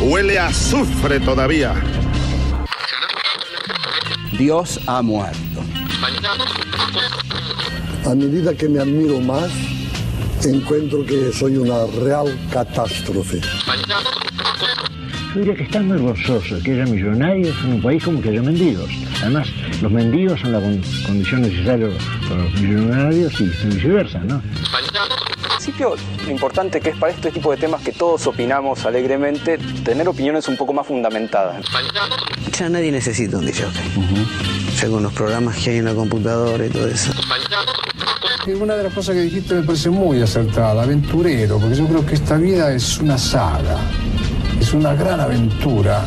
huele a azufre todavía. Dios ha muerto. A medida que me admiro más, encuentro que soy una real catástrofe. Yo diría que está muy gozoso que haya millonarios en un país como que haya mendigos. Además, los mendigos son la condición necesaria para los millonarios y viceversa, ¿no? En principio, lo importante que es para este tipo de temas que todos opinamos alegremente, tener opiniones un poco más fundamentadas. Ya nadie necesita un DJ. Ya con los programas que hay en la computadora y todo eso. Una de las cosas que dijiste me parece muy acertada, aventurero, porque yo creo que esta vida es una saga, es una gran aventura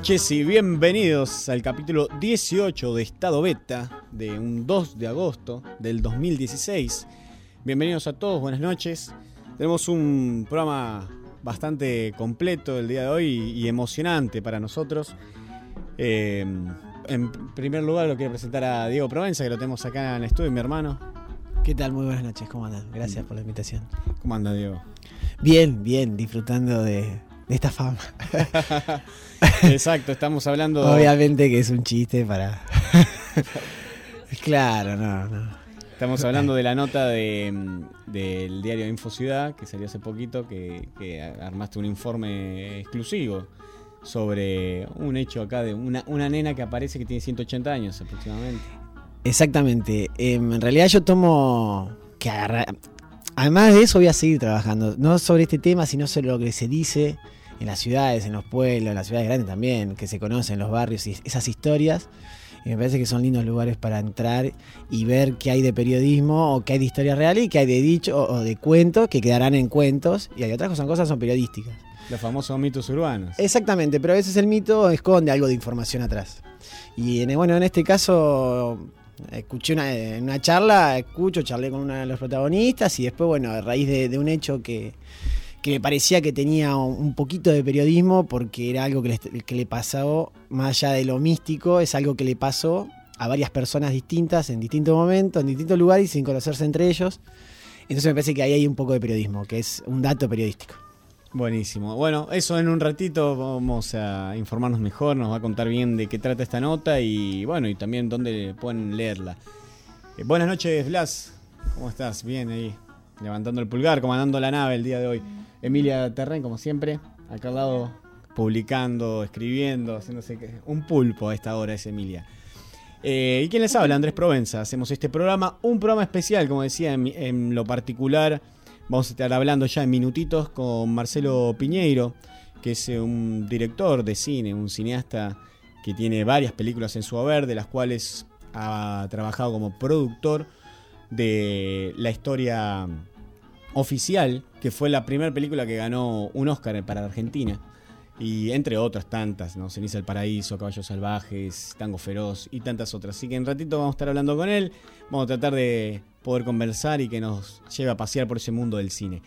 Noches y bienvenidos al capítulo 18 de Estado Beta de un 2 de agosto del 2016. Bienvenidos a todos, buenas noches. Tenemos un programa bastante completo el día de hoy y emocionante para nosotros. Eh, en primer lugar lo quiero presentar a Diego Provenza, que lo tenemos acá en el estudio, mi hermano. ¿Qué tal? Muy buenas noches, ¿cómo andan? Gracias por la invitación. ¿Cómo anda Diego? Bien, bien, disfrutando de, de esta fama. Exacto, estamos hablando. Obviamente que es un chiste para. claro, no, no. Estamos hablando de la nota de, del diario Info Ciudad, que salió hace poquito, que, que, armaste un informe exclusivo sobre un hecho acá de una, una nena que aparece que tiene 180 años aproximadamente. Exactamente. Eh, en realidad yo tomo que agarrar. Además de eso voy a seguir trabajando, no sobre este tema, sino sobre lo que se dice en las ciudades, en los pueblos, en las ciudades grandes también, que se conocen, los barrios y esas historias. Y me parece que son lindos lugares para entrar y ver qué hay de periodismo o qué hay de historia real y qué hay de dicho o de cuentos que quedarán en cuentos y hay otras cosas, cosas son periodísticas. Los famosos mitos urbanos. Exactamente, pero a veces el mito esconde algo de información atrás. Y en, bueno, en este caso escuché una, en una charla, escucho, charlé con uno de los protagonistas y después, bueno, a raíz de, de un hecho que, que me parecía que tenía un poquito de periodismo porque era algo que le, pasó, más allá de lo místico, es algo que le pasó a varias personas distintas en distintos momentos, en distintos lugares y sin conocerse entre ellos. Entonces me parece que ahí hay un poco de periodismo, que es un dato periodístico. Buenísimo. Bueno, eso en un ratito vamos a informarnos mejor, nos va a contar bien de qué trata esta nota y bueno, y también dónde pueden leerla. Eh, buenas noches, Blas. ¿Cómo estás? Bien ahí. Levantando el pulgar, comandando la nave el día de hoy. Emilia Terren, como siempre, acá al lado, publicando, escribiendo, haciéndose un pulpo a esta hora es Emilia. Eh, ¿Y quién les habla? Andrés Provenza. Hacemos este programa, un programa especial, como decía, en, en, lo particular. Vamos a estar hablando ya en minutitos con Marcelo Piñeiro, que es eh, un director de cine, un cineasta que tiene varias películas en su haber, de las cuales ha trabajado como productor de la historia oficial, que fue la primera película que ganó un Oscar para Argentina. Y entre otras tantas, ¿no? Ceniza del Paraíso, Caballos Salvajes, Tango Feroz y tantas otras. Así que en ratito vamos a estar hablando con él. Vamos a tratar de poder conversar y que nos lleve a pasear por ese mundo del cine.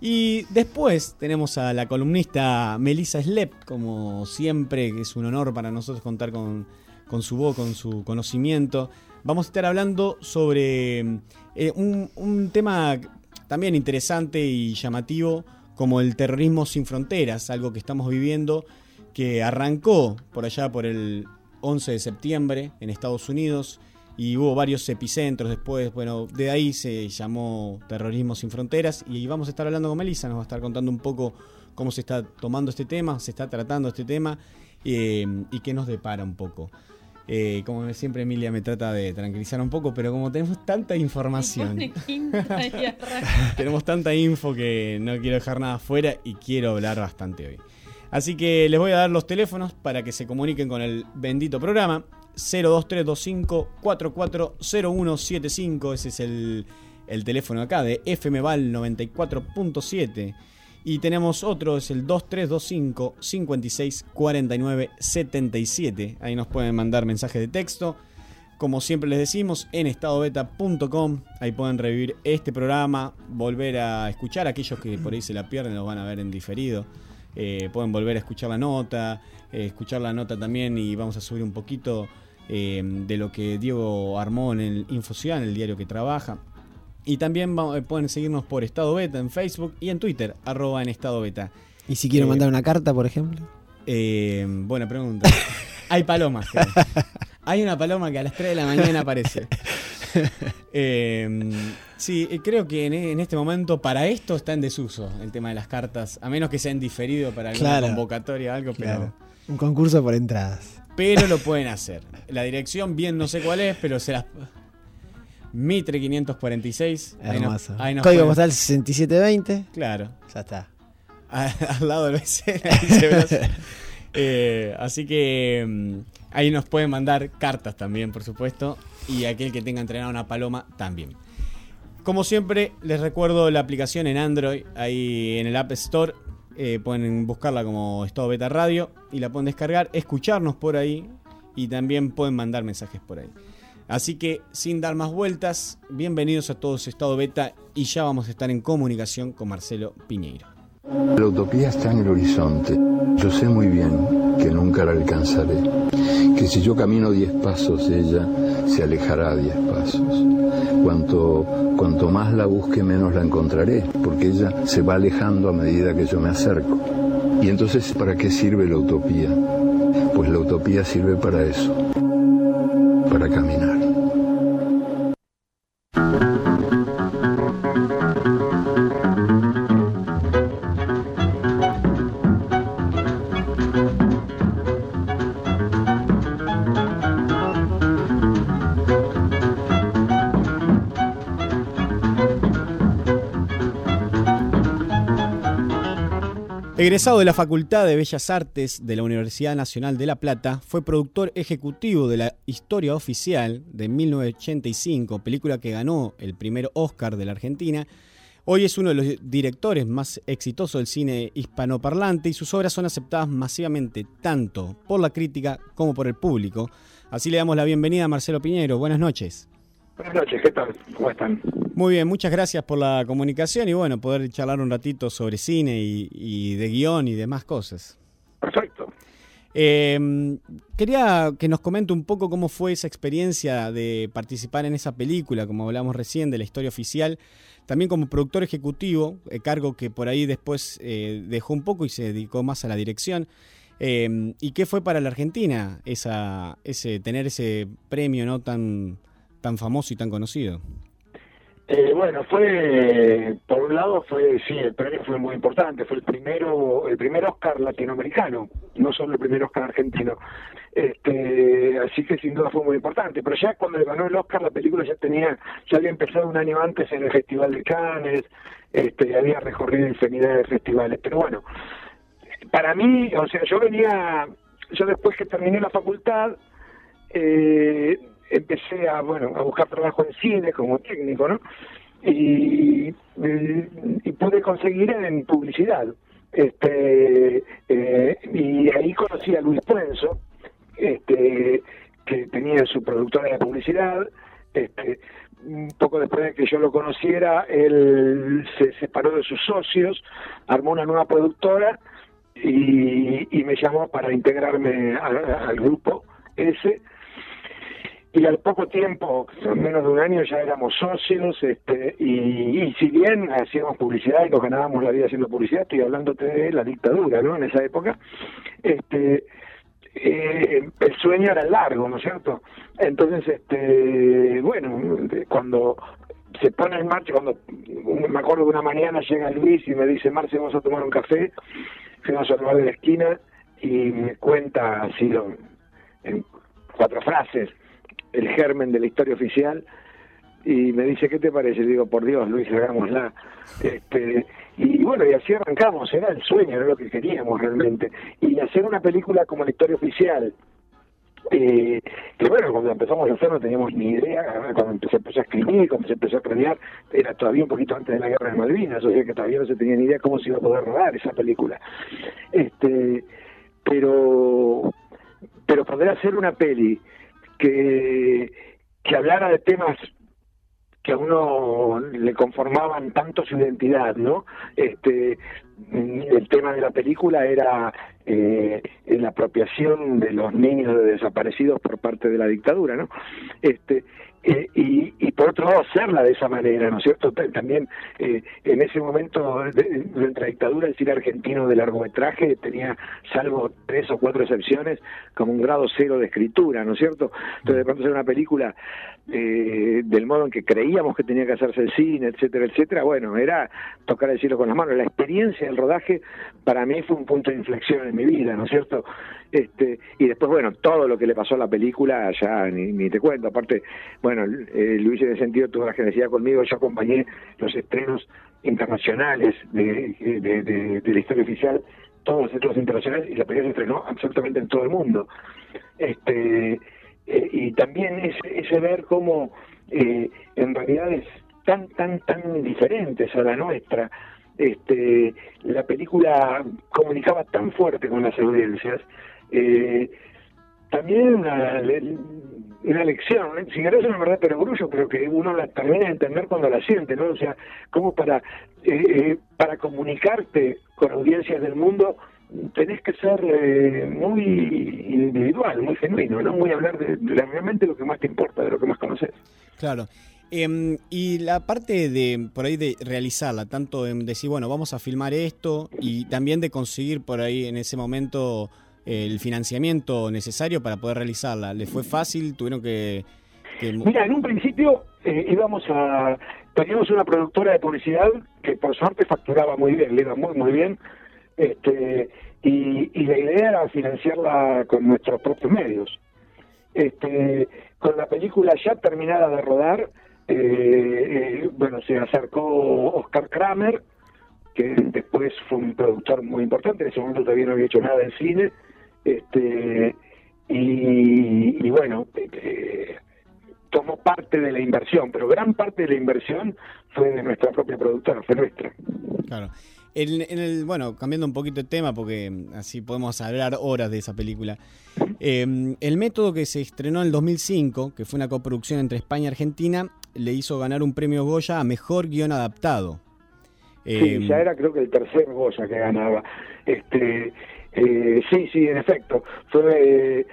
Y después tenemos a la columnista Melissa Slep, como siempre, que es un honor para nosotros contar con, con su voz, con su conocimiento. Vamos a estar hablando sobre eh, un, un tema también interesante y llamativo como el terrorismo sin fronteras, algo que estamos viviendo, que arrancó por allá por el 11 de septiembre en Estados Unidos y hubo varios epicentros después, bueno, de ahí se llamó Terrorismo sin Fronteras y vamos a estar hablando con Melissa, nos va a estar contando un poco cómo se está tomando este tema, se está tratando este tema eh, y qué nos depara un poco. Eh, como siempre Emilia me trata de tranquilizar un poco, pero como tenemos tanta información, tenemos tanta info que no quiero dejar nada fuera y quiero hablar bastante hoy. Así que les voy a dar los teléfonos para que se comuniquen con el bendito programa. 02325 440175, ese es el, el teléfono acá de FMVAL 94.7. Y tenemos otro, es el 2325 56 49 77. Ahí nos pueden mandar mensajes de texto. Como siempre les decimos, en estadobeta.com. Ahí pueden revivir este programa, volver a escuchar. Aquellos que por ahí se la pierden, lo van a ver en diferido. Eh, pueden volver a escuchar la nota, eh, escuchar la nota también y vamos a subir un poquito eh, de lo que Diego armó en el el diario que trabaja. Y también pueden seguirnos por Estado Beta en Facebook y en Twitter, arroba en Estado Beta. ¿Y si quiero Eh, mandar una carta, por ejemplo? Eh, buena pregunta. Hay palomas. Hay una paloma que a las 3 de la mañana aparece. Eh, sí, eh, creo que en, en este momento para esto está en desuso el tema de las cartas, a menos que sean diferido para alguna Claro. convocatoria o algo, pero, Claro. Un concurso por entradas. pero lo pueden hacer. La dirección bien no sé cuál es, pero se las... Mitre 546. ahí nos- Hermoso. ahí nos Código pueden- postal 6720. Claro. Ya está. a- al lado del BC. Eh, así que mm, ahí nos pueden mandar cartas también, por supuesto. Y aquel que tenga entrenado una paloma también. Como siempre, les recuerdo la aplicación en Android, ahí en el App Store. eh, pueden buscarla como Estado Beta Radio y la pueden descargar, escucharnos por ahí y también pueden mandar mensajes por ahí. Así que, sin dar más vueltas, bienvenidos a todos Estado Beta y ya vamos a estar en comunicación con Marcelo Piñeiro. La utopía está en el horizonte. Yo sé muy bien que nunca la alcanzaré. Que si yo camino diez pasos, ella se alejará diez pasos. Cuanto, cuanto más la busque, menos la encontraré, porque ella se va alejando a medida que yo me acerco. Y entonces, ¿para qué sirve la utopía? Pues la utopía sirve para eso, para caminar. Egresado de la Facultad de Bellas Artes de la Universidad Nacional de La Plata, fue productor ejecutivo de la Historia Oficial de 1985, película que ganó el primer Oscar de la Argentina. Hoy es uno de los directores más exitosos del cine hispanoparlante y sus obras son aceptadas masivamente tanto por la crítica como por el público. Así le damos la bienvenida a Marcelo Piñero. Buenas noches. Buenas noches, ¿qué tal? ¿Cómo están? Muy bien, muchas gracias por la comunicación y bueno, poder charlar un ratito sobre cine y, y de guion y demás cosas. Perfecto. Eh, quería que nos comente un poco cómo fue esa experiencia de participar en esa película, como hablamos recién, de la historia oficial, también como productor ejecutivo, eh, cargo que por ahí después eh, dejó un poco y se dedicó más a la dirección. Eh, ¿Y qué fue para la Argentina esa, ese, tener ese premio no tan, tan famoso y tan conocido? Eh, bueno, fue, por un lado fue, sí, el premio fue muy importante, fue el primero, el primer Oscar latinoamericano, no solo el primer Oscar argentino. Este, así que sin duda fue muy importante, pero ya cuando ganó el Oscar la película ya tenía, ya había empezado un año antes en el Festival de Cannes, este, había recorrido infinidad de festivales, pero bueno, para mí, o sea, yo venía, yo después que terminé la facultad, eh, empecé a bueno a buscar trabajo en cine como técnico no y, pude conseguir en publicidad este eh, y ahí conocí a Luis Puenzo este que tenía su productora de publicidad este poco después de que yo lo conociera él se separó de sus socios armó una nueva productora y, y me llamó para integrarme al grupo ese y al poco tiempo, menos de un año, ya éramos socios, este, y, si bien hacíamos publicidad y nos ganábamos la vida haciendo publicidad, estoy hablándote de la dictadura, ¿no? En esa época, este, eh, el sueño era largo, ¿no es cierto? Entonces, este, bueno, cuando se pone en marcha, cuando me acuerdo de una mañana llega Luis y me dice, Marce, vamos a tomar un café, fuimos a tomar de la esquina y me cuenta así en cuatro frases el germen de la historia oficial y me dice, ¿qué te parece? digo, por Dios, Luis, hagámosla. Este, y bueno, y así arrancamos, era el sueño, era lo que queríamos realmente. Y hacer una película como la historia oficial, eh, que bueno, cuando empezamos a hacer no teníamos ni idea, cuando se empezó a escribir, cuando se empezó a planear, era todavía un poquito antes de la guerra de Malvinas, o sea que todavía no se tenía ni idea cómo se iba a poder rodar esa película. Este, pero, pero poder hacer una peli que, que hablara de temas que a uno le conformaban tanto su identidad, ¿no? Este, el tema de la película era eh, la apropiación de los niños desaparecidos por parte de la dictadura, ¿no? Este, eh, y, y, por otro lado hacerla de esa manera, ¿no es cierto? También eh, en ese momento de, la dictadura el cine argentino de largometraje tenía, salvo tres o cuatro excepciones, como un grado cero de escritura, ¿no es cierto? Entonces de pronto hacer una película eh, del modo en que creíamos que tenía que hacerse el cine, etcétera, etcétera, bueno, era tocar el cielo con las manos. La experiencia del rodaje para mí fue un punto de inflexión en mi vida, ¿no es cierto? Este, y después, bueno, todo lo que le pasó a la película, ya ni, te cuento, aparte, bueno, eh, Luis en ese sentido tuvo la generosidad conmigo, yo acompañé los estrenos internacionales de, la historia oficial, todos los estrenos internacionales, y la película se estrenó absolutamente en todo el mundo. Este, eh, y también ese, ese ver cómo eh, en realidades tan, tan, tan diferentes a la nuestra, este, la película comunicaba tan fuerte con las audiencias, eh, también una, una lección, si querés una verdad pero orgullo, pero que uno la termina de entender cuando la siente, ¿no? O sea, como para, eh, eh, para comunicarte con audiencias del mundo tenés que ser eh, muy individual, muy genuino, ¿no? Muy hablar de, realmente lo que más te importa, de lo que más conoces. Claro. Em, y la parte de, por ahí, de realizarla, tanto en decir, bueno, vamos a filmar esto y también de conseguir por ahí en ese momento el financiamiento necesario para poder realizarla? ¿Le fue fácil? ¿Tuvieron que...? Mira, en un principio eh, íbamos a... Teníamos una productora de publicidad que por suerte facturaba muy bien, le iba muy, muy bien. Este, y, y la idea era financiarla con nuestros propios medios. Este, con la película ya terminada de rodar, eh, eh, bueno, se acercó Oscar Kramer, que después fue un productor muy importante, en ese momento todavía no había hecho nada en cine, este, y, bueno, eh, tomó parte de la inversión, pero gran parte de la inversión fue de nuestra propia productora, fue nuestra. Claro. En, el, bueno, cambiando un poquito de tema, porque así podemos hablar horas de esa película. Em, el método que se estrenó en el 2005, que fue una coproducción entre España y Argentina, le hizo ganar un premio Goya a Mejor Guión Adaptado. Sí, em, ya era creo que el tercer Goya que ganaba. Este, eh, sí, sí, en efecto. Fue eh,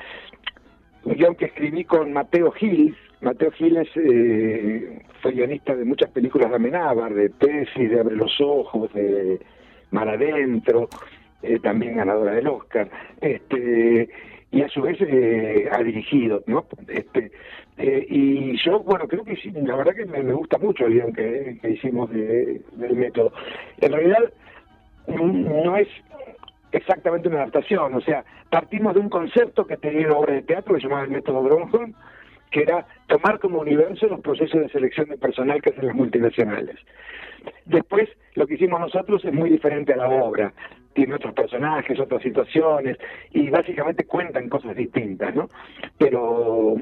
un guion que escribí con Mateo Giles. Mateo Giles eh, fue guionista de muchas películas de Amenábar, de Tesis, de Abre los Ojos, de Mar Adentro, eh, también ganadora del Oscar. Este, y a su vez eh, ha dirigido, ¿no? Este, eh, y yo, bueno, creo que sí, la verdad que me, gusta mucho el guion que, que hicimos de- del método. En realidad, no es exactamente una adaptación, o sea, partimos de un concepto que tenía una obra de teatro que se llamaba el método Bronholm, que era tomar como universo los procesos de selección de personal que hacen las multinacionales. Después, lo que hicimos nosotros es muy diferente a la obra. Tiene otros personajes, otras situaciones, y básicamente cuentan cosas distintas, ¿no? Pero,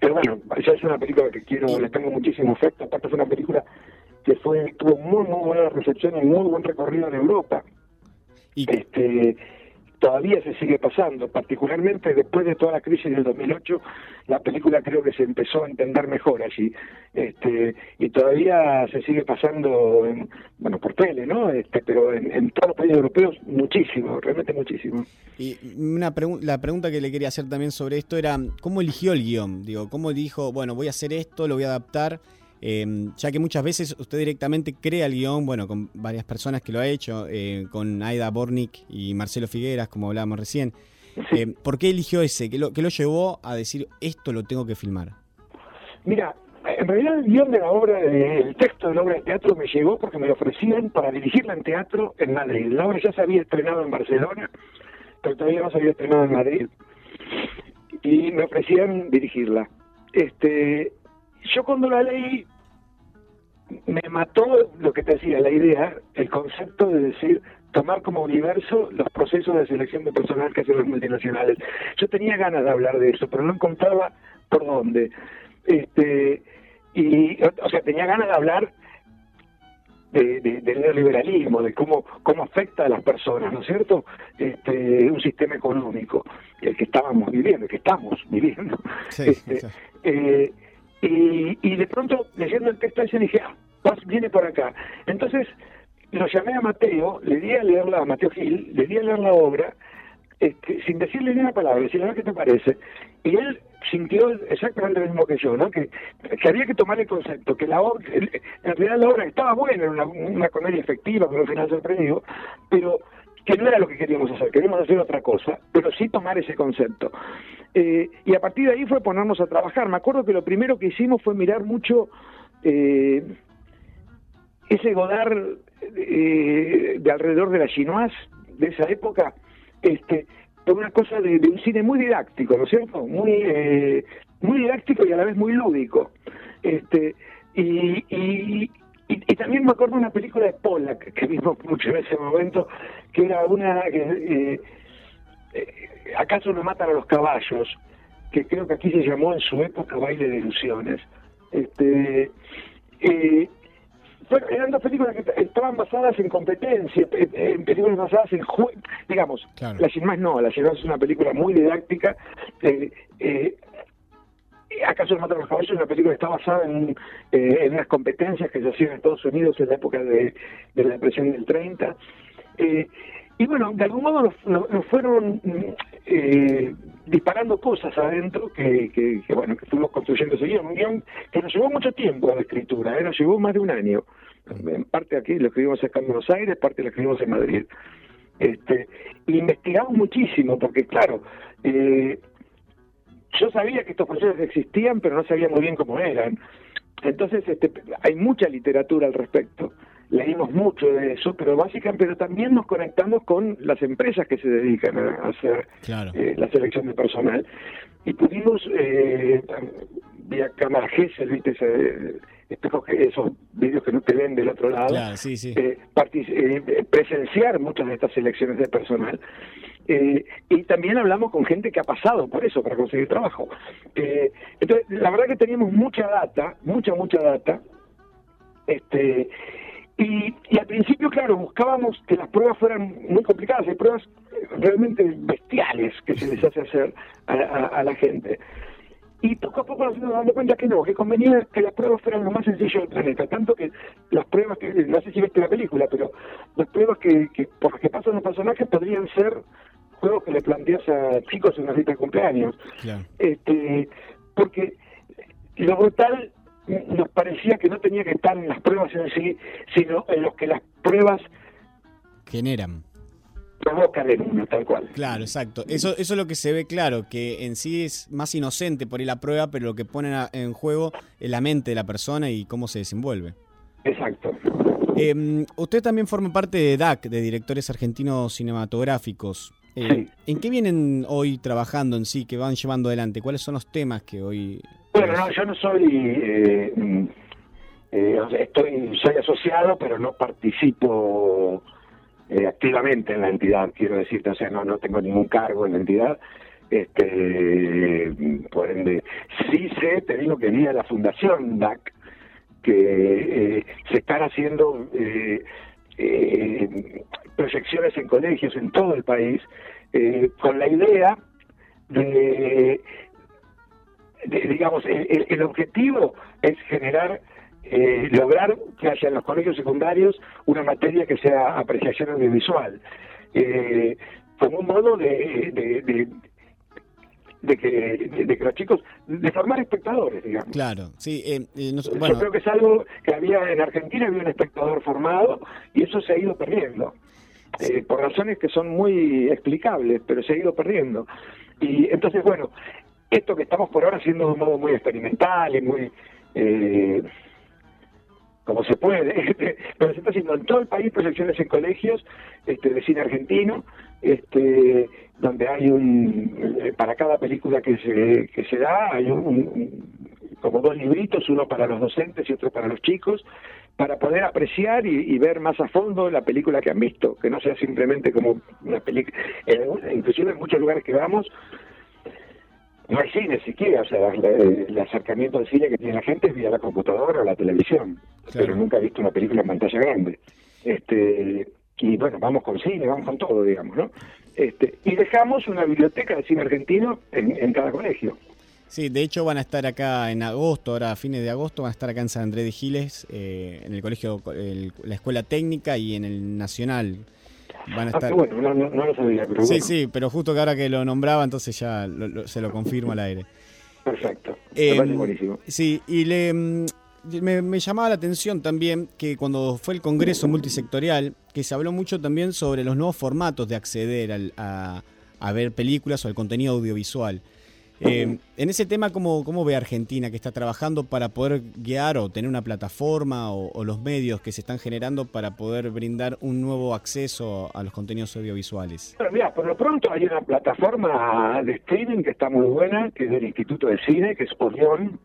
pero bueno, ya es una película que quiero, le tengo muchísimo afecto. Aparte, fue una película que fue tuvo muy, muy buena recepción y muy buen recorrido en Europa. Este, todavía se sigue pasando, particularmente después de toda la crisis del 2008, la película creo que se empezó a entender mejor allí, este, y todavía se sigue pasando, en, bueno, por tele, ¿no? Este, pero en, en todos los países europeos muchísimo, realmente muchísimo. Y una pregu- la pregunta que le quería hacer también sobre esto era, ¿cómo eligió el guion? Digo, ¿cómo dijo, bueno, voy a hacer esto, lo voy a adaptar? Eh, ya que muchas veces usted directamente crea el guion, bueno, con varias personas que lo ha hecho, eh, con Aida Bornik y Marcelo Figueras, como hablábamos recién. Eh, ¿Por qué eligió ese? ¿Qué lo, qué lo llevó a decir, esto lo tengo que filmar? Mira, en realidad el guion de la obra, el texto de la obra de teatro me llegó porque me lo ofrecían para dirigirla en teatro en Madrid. La obra ya se había estrenado en Barcelona, pero todavía no se había estrenado en Madrid. Y me ofrecían dirigirla. Este, yo cuando la leí me mató lo que te decía, la idea, el concepto de decir tomar como universo los procesos de selección de personal que hacen las multinacionales. Yo tenía ganas de hablar de eso, pero no encontraba por dónde. Este, y, o, sea, tenía ganas de hablar de, de- del neoliberalismo, de cómo, cómo afecta a las personas, ¿no es cierto? Este, un sistema económico, el que estábamos viviendo, el que estamos viviendo. Este, eh, y, y de pronto, leyendo el texto ese, dije, ah, viene por acá. Entonces, lo llamé a Mateo, le di a leerla, a Mateo Gil, le di a leer la obra, este, sin decirle ni una palabra, decirle, qué te parece. Y él sintió exactamente lo mismo que yo, ¿no? Que, que había que tomar el concepto, que la obra, en realidad la obra estaba buena, era una, una comedia efectiva, con un final sorprendido, pero que no era lo que queríamos hacer, queríamos hacer otra cosa, pero sí tomar ese concepto. Eh, y a partir de ahí fue ponernos a trabajar. Me acuerdo que lo primero que hicimos fue mirar mucho eh, ese Godard eh, de alrededor de la chinoise de esa época, este, una cosa de, un cine muy didáctico, ¿no es cierto? Muy, muy didáctico y a la vez muy lúdico. Este, y, y, y también me acuerdo de una película de Pollack que vimos mucho en ese momento, que era una que eh, eh, ¿Acaso no matan a los caballos? Que creo que aquí se llamó en su época Baile de Ilusiones. Este, eh, bueno, eran dos películas que estaban basadas en competencia, eh, en películas basadas en digamos, La Sin Más no, La Sin Más es una película muy didáctica. eh, eh, ¿Acaso matan a los caballos? Es una película que está basada en, eh, en unas competencias que se hacían en Estados Unidos en la época de, la depresión del 30. Eh, y bueno, de algún modo nos, fueron eh, disparando cosas adentro que, bueno, que fuimos construyendo ese guion. Un guion que nos llevó mucho tiempo a la escritura, ¿eh? nos llevó más de un año. En parte aquí lo escribimos acá en Buenos Aires, parte lo escribimos en Madrid. Este, investigamos muchísimo, porque claro, eh, yo sabía que estos procesos existían, pero no sabía muy bien cómo eran. Entonces, este, hay mucha literatura al respecto. Leímos mucho de eso, pero básicamente, pero también nos conectamos con las empresas que se dedican a hacer Claro. eh, la selección de personal. Y pudimos, eh, vía cámara Gesell, ¿viste? Ese, espejos que- esos vídeos que no te ven del otro lado, Claro, sí, sí. eh, eh, presenciar muchas de estas selecciones de personal. Eh, y también hablamos con gente que ha pasado por eso para conseguir trabajo. Eh, entonces, la verdad que teníamos mucha data, mucha, mucha data. Este, y, y al principio, claro, buscábamos que las pruebas fueran muy complicadas, hay pruebas eh, realmente bestiales que se les hace hacer a, a- a la gente. Y poco a poco nos fuimos dando cuenta que no, que convenía que las pruebas fueran lo más sencillo del planeta. Tanto que las pruebas, que no sé si viste la película, pero las pruebas que, que por las que pasan los personajes podrían ser juegos que le planteas a chicos en una cita de cumpleaños. Claro. Este, porque lo brutal nos parecía que no tenía que estar en las pruebas en sí, sino en los que las pruebas Generan. Uno, tal cual. Claro, exacto. Eso, eso es lo que se ve claro, que en sí es más inocente por ir la prueba, pero lo que ponen en juego es la mente de la persona y cómo se desenvuelve. Exacto. Eh, usted también forma parte de DAC, de Directores Argentinos Cinematográficos. Eh, Sí. ¿En qué vienen hoy trabajando en sí, que van llevando adelante? ¿Cuáles son los temas que hoy... Bueno, no, yo no soy, eh, mm, eh, estoy, soy asociado, pero no participo eh, activamente en la entidad, quiero decirte, o sea, no, no tengo ningún cargo en la entidad. Este, por ende, sí sé, te digo que vía la Fundación DAC, que eh, se están haciendo eh, eh, proyecciones en colegios en todo el país, eh, con la idea de de- digamos, el- el objetivo es generar, eh, lograr que haya en los colegios secundarios una materia que sea apreciación audiovisual, eh, como un modo de, de, de- de que, de, de que los chicos, de formar espectadores, digamos. Claro, sí. eh, eh, Yo creo que es algo que había en Argentina, había un espectador formado y eso se ha ido perdiendo. Eh, por razones que son muy explicables, pero se ha ido perdiendo. Y entonces, bueno, esto que estamos por ahora haciendo de un modo muy experimental y muy... Eh, como se puede, pero se está haciendo en todo el país proyecciones en colegios este, de cine argentino, este, donde hay un, eh, para cada película que se, que se da, hay un, como dos libritos, uno para los docentes y otro para los chicos, para poder apreciar y, y ver más a fondo la película que han visto, que no sea simplemente como una película, inclusive en muchos lugares que vamos, no hay cine siquiera, o sea, la- el acercamiento al cine que tiene la gente es vía la computadora o la televisión, pero nunca he visto una película en pantalla grande. Este, y bueno, vamos con cine, vamos con todo, digamos, ¿no? Este, y dejamos una biblioteca de cine argentino en, en cada colegio. sí, de hecho van a estar acá en agosto, ahora a fines de agosto, van a estar acá en San Andrés de Giles, eh, en el colegio, el- la escuela técnica y en el nacional. Van a Ah, estar... qué bueno, no, no, no lo sabía, pero Sí, bueno, sí, pero justo que ahora que lo nombraba, entonces ya lo- lo- se lo confirmo al aire. perfecto. Eh, Me parece buenísimo. Sí, y le, mm, me, me llamaba la atención también que cuando fue el Congreso Multisectorial, que se habló mucho también sobre los nuevos formatos de acceder al- a, a ver películas o al contenido audiovisual. Eh, en ese tema, ¿cómo, ¿cómo ve Argentina que está trabajando para poder guiar o tener una plataforma o, los medios que se están generando para poder brindar un nuevo acceso a los contenidos audiovisuales? Bueno, mira, por lo pronto hay una plataforma de streaming que está muy buena, que es del Instituto de Cine, que es Orión,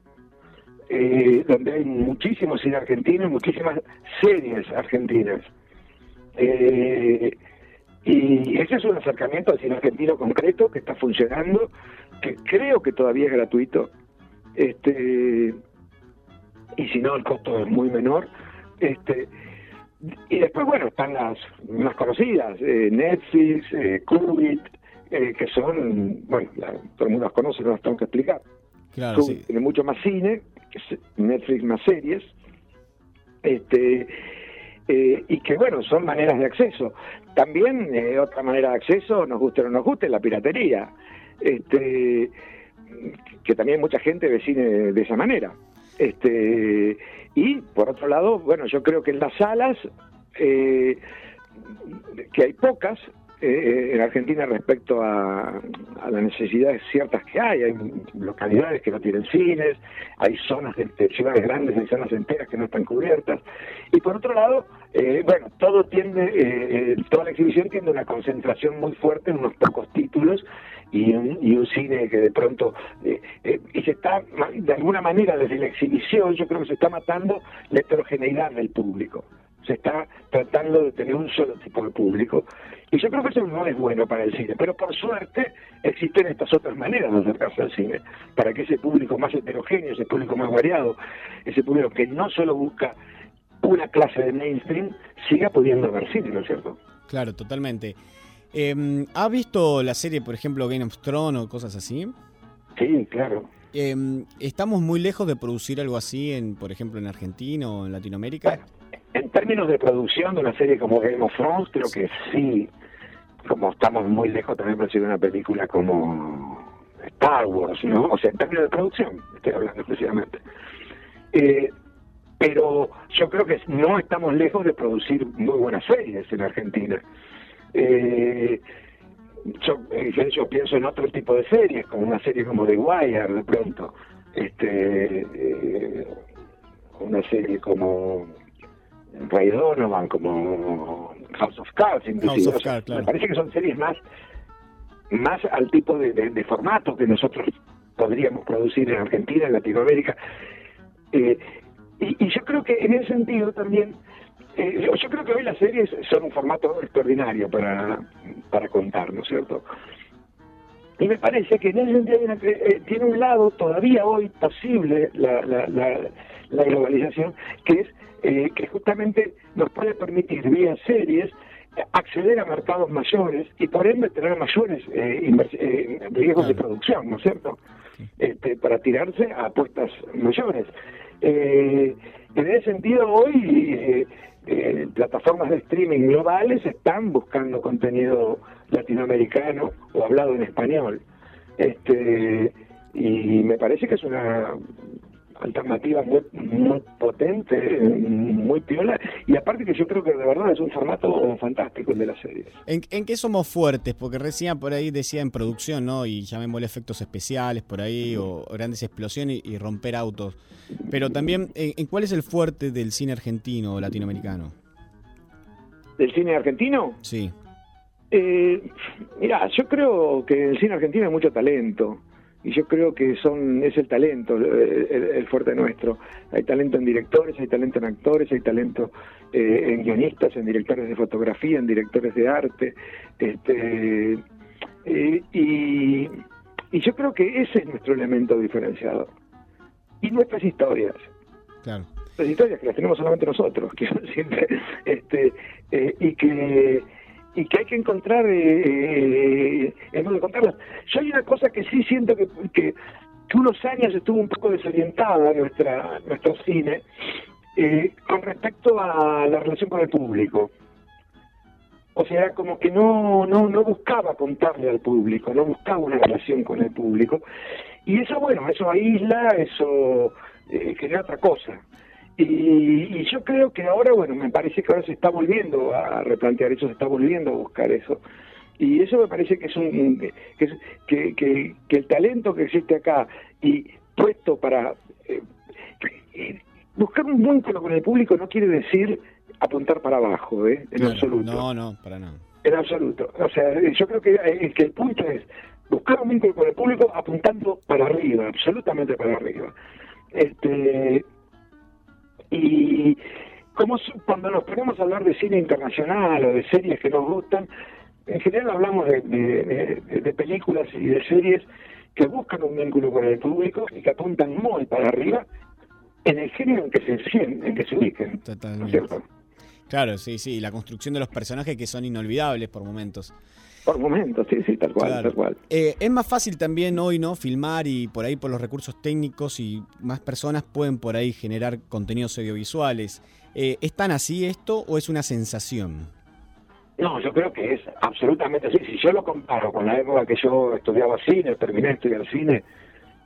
eh, donde hay muchísimo cine argentino y muchísimas series argentinas. Eh, y ese es un acercamiento al cine argentino concreto que está funcionando, que creo que todavía es gratuito. Este, y si no, el costo es muy menor. Este, y después, bueno, están las más conocidas, eh, Netflix, eh, Qubit, eh, que son, bueno, la- todo el mundo las conoce, no las tengo que explicar. Claro, tiene mucho más cine, Netflix más series, este, eh, y que, bueno, son maneras de acceso. También, eh, otra manera de acceso, nos guste o no nos guste, la piratería. Este, que también mucha gente ve cine de esa manera. Este, y por otro lado, bueno, yo creo que en las salas, eh, que hay pocas eh, en Argentina respecto a, a las necesidades ciertas que hay, hay localidades que no tienen cines, hay zonas de, de ciudades grandes, hay zonas enteras que no están cubiertas. Y por otro lado, eh, bueno, todo tiende, eh, eh, toda la exhibición tiene una concentración muy fuerte en unos pocos títulos y un, y un cine que de pronto eh, eh, y se está de alguna manera desde la exhibición yo creo que se está matando la heterogeneidad del público se está tratando de tener un solo tipo de público y yo creo que eso no es bueno para el cine pero por suerte existen estas otras maneras de acercarse al cine para que ese público más heterogéneo ese público más variado ese público que no solo busca una clase de mainstream siga pudiendo ver cine ¿no es cierto? Claro, totalmente. Eh, ¿Ha visto la serie, por ejemplo, Game of Thrones o cosas así? Sí, claro. Eh, ¿Estamos muy lejos de producir algo así, en, por ejemplo, en Argentina o en Latinoamérica? En términos de producción de una serie como Game of Thrones, creo que sí. Como estamos muy lejos también de producir una película como Star Wars, ¿no? O sea, en términos de producción, estoy hablando exclusivamente. Eh, pero yo creo que no estamos lejos de producir muy buenas series en Argentina. Eh, yo pienso en otro tipo de series, como una serie como The Wire, de pronto. Este, eh, una serie como Ray Donovan, como House of Cards, inclusive. House of O sea, Cards, claro. Me parece que son series más, más al tipo de, de- de formato que nosotros podríamos producir en Argentina, en Latinoamérica. Eh, y, y yo creo que en ese sentido también, eh, yo, yo creo que hoy las series son un formato extraordinario para, para contar, ¿no es cierto? Y me parece que en ese sentido hay una- eh, tiene un lado todavía hoy posible la, la, la, la globalización, que es eh, que justamente nos puede permitir vía series acceder a mercados mayores y por ende tener mayores eh, eh, riesgos de producción, ¿no es cierto? Este, para tirarse a apuestas mayores. Eh, en ese sentido, hoy eh, eh, plataformas de streaming globales están buscando contenido latinoamericano o hablado en español. Este, y me parece que es una alternativa muy, muy potente, muy piola, y aparte que yo creo que de verdad es un formato fantástico el de las series. ¿En, en qué somos fuertes? Porque recién por ahí decía en producción, ¿no? Y llamémosle efectos especiales por ahí, o grandes explosiones y, y romper autos. Pero también, ¿en, en cuál es el fuerte del cine argentino o latinoamericano? ¿Del cine argentino? Sí. Eh, mira, yo creo que en el cine argentino hay mucho talento y yo creo que son es el talento el, el- fuerte nuestro. Hay talento en directores, hay talento en actores, hay talento eh, en guionistas, en directores de fotografía, en directores de arte, este eh, y, y yo creo que ese es nuestro elemento diferenciador y nuestras historias Claro. las historias que las tenemos solamente nosotros, quiero decir, este, eh, y que y que hay que encontrar eh, eh, el modo de contarlas. Yo hay una cosa que sí siento que, que, que unos años estuvo un poco desorientada nuestra nuestro cine eh, con respecto a la relación con el público. O sea, como que no, no, no buscaba contarle al público, no buscaba una relación con el público. Y eso, bueno, eso aísla, eso eh, genera otra cosa. Y, y yo creo que ahora, bueno, me parece que ahora se está volviendo a replantear eso, se está volviendo a buscar eso. Y eso me parece que es un que, es- que, que, que el talento que existe acá y puesto para eh, eh, buscar un vínculo con el público no quiere decir apuntar para abajo, ¿eh? En Claro. absoluto. No, no, para nada. En absoluto. O sea, yo creo que, eh, que el punto es buscar un vínculo con el público apuntando para arriba, absolutamente para arriba. Este y como cuando nos ponemos a hablar de cine internacional o de series que nos gustan, en general hablamos de, de- de- de películas y de series que buscan un vínculo con el público y que apuntan muy para arriba en el género en que se, sien- en que se ubiquen. ¿no es Totalmente. cierto? Claro, sí, sí. La construcción de los personajes que son inolvidables por momentos. Por momentos, sí, sí, tal cual, Claro. tal cual. Eh, es más fácil también hoy, ¿no? Filmar y por ahí por los recursos técnicos y más personas pueden por ahí generar contenidos audiovisuales. Eh, ¿Es tan así esto o es una sensación? No, yo creo que es absolutamente así. Si yo lo comparo con la época que yo estudiaba cine, terminé de estudiar cine,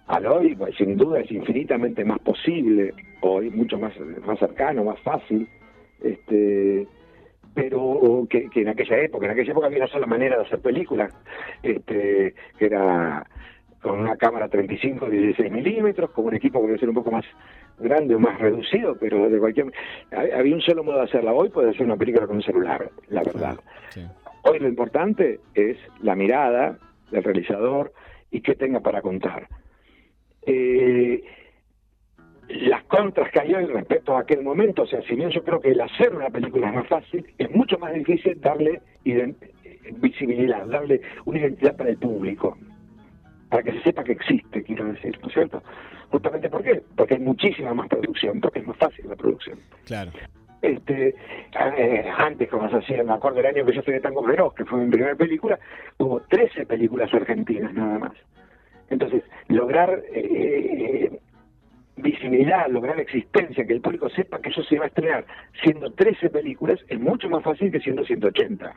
al hoy, pues, sin duda es infinitamente más posible, hoy mucho más, más cercano, más fácil, este que, que en aquella época, en aquella época había una sola manera de hacer películas, este, que era con una cámara 35 16 milímetros, con un equipo que debe ser un poco más grande o más reducido, pero de cualquier ha- había un solo modo de hacerla. Hoy puede hacer una película con un celular, la verdad. Hoy lo importante es la mirada del realizador y qué tenga para contar. Eh, las contras que hay hoy respecto a aquel momento, o sea, si bien yo creo que el hacer una película es más fácil, es mucho más difícil darle visibilidad, darle una identidad para el público, para que se sepa que existe, quiero decir, ¿no es cierto? Justamente ¿por qué? Porque hay muchísima más producción, porque es más fácil la producción. Claro. Este, eh, antes, como se hacía, me acuerdo el año que yo estudié Tango Feroz, que fue mi primera película, hubo 13 películas argentinas nada más. Entonces, lograr eh, visibilidad, lograr existencia, que el público sepa que eso se va a estrenar siendo 13 películas, es mucho más fácil que siendo 180.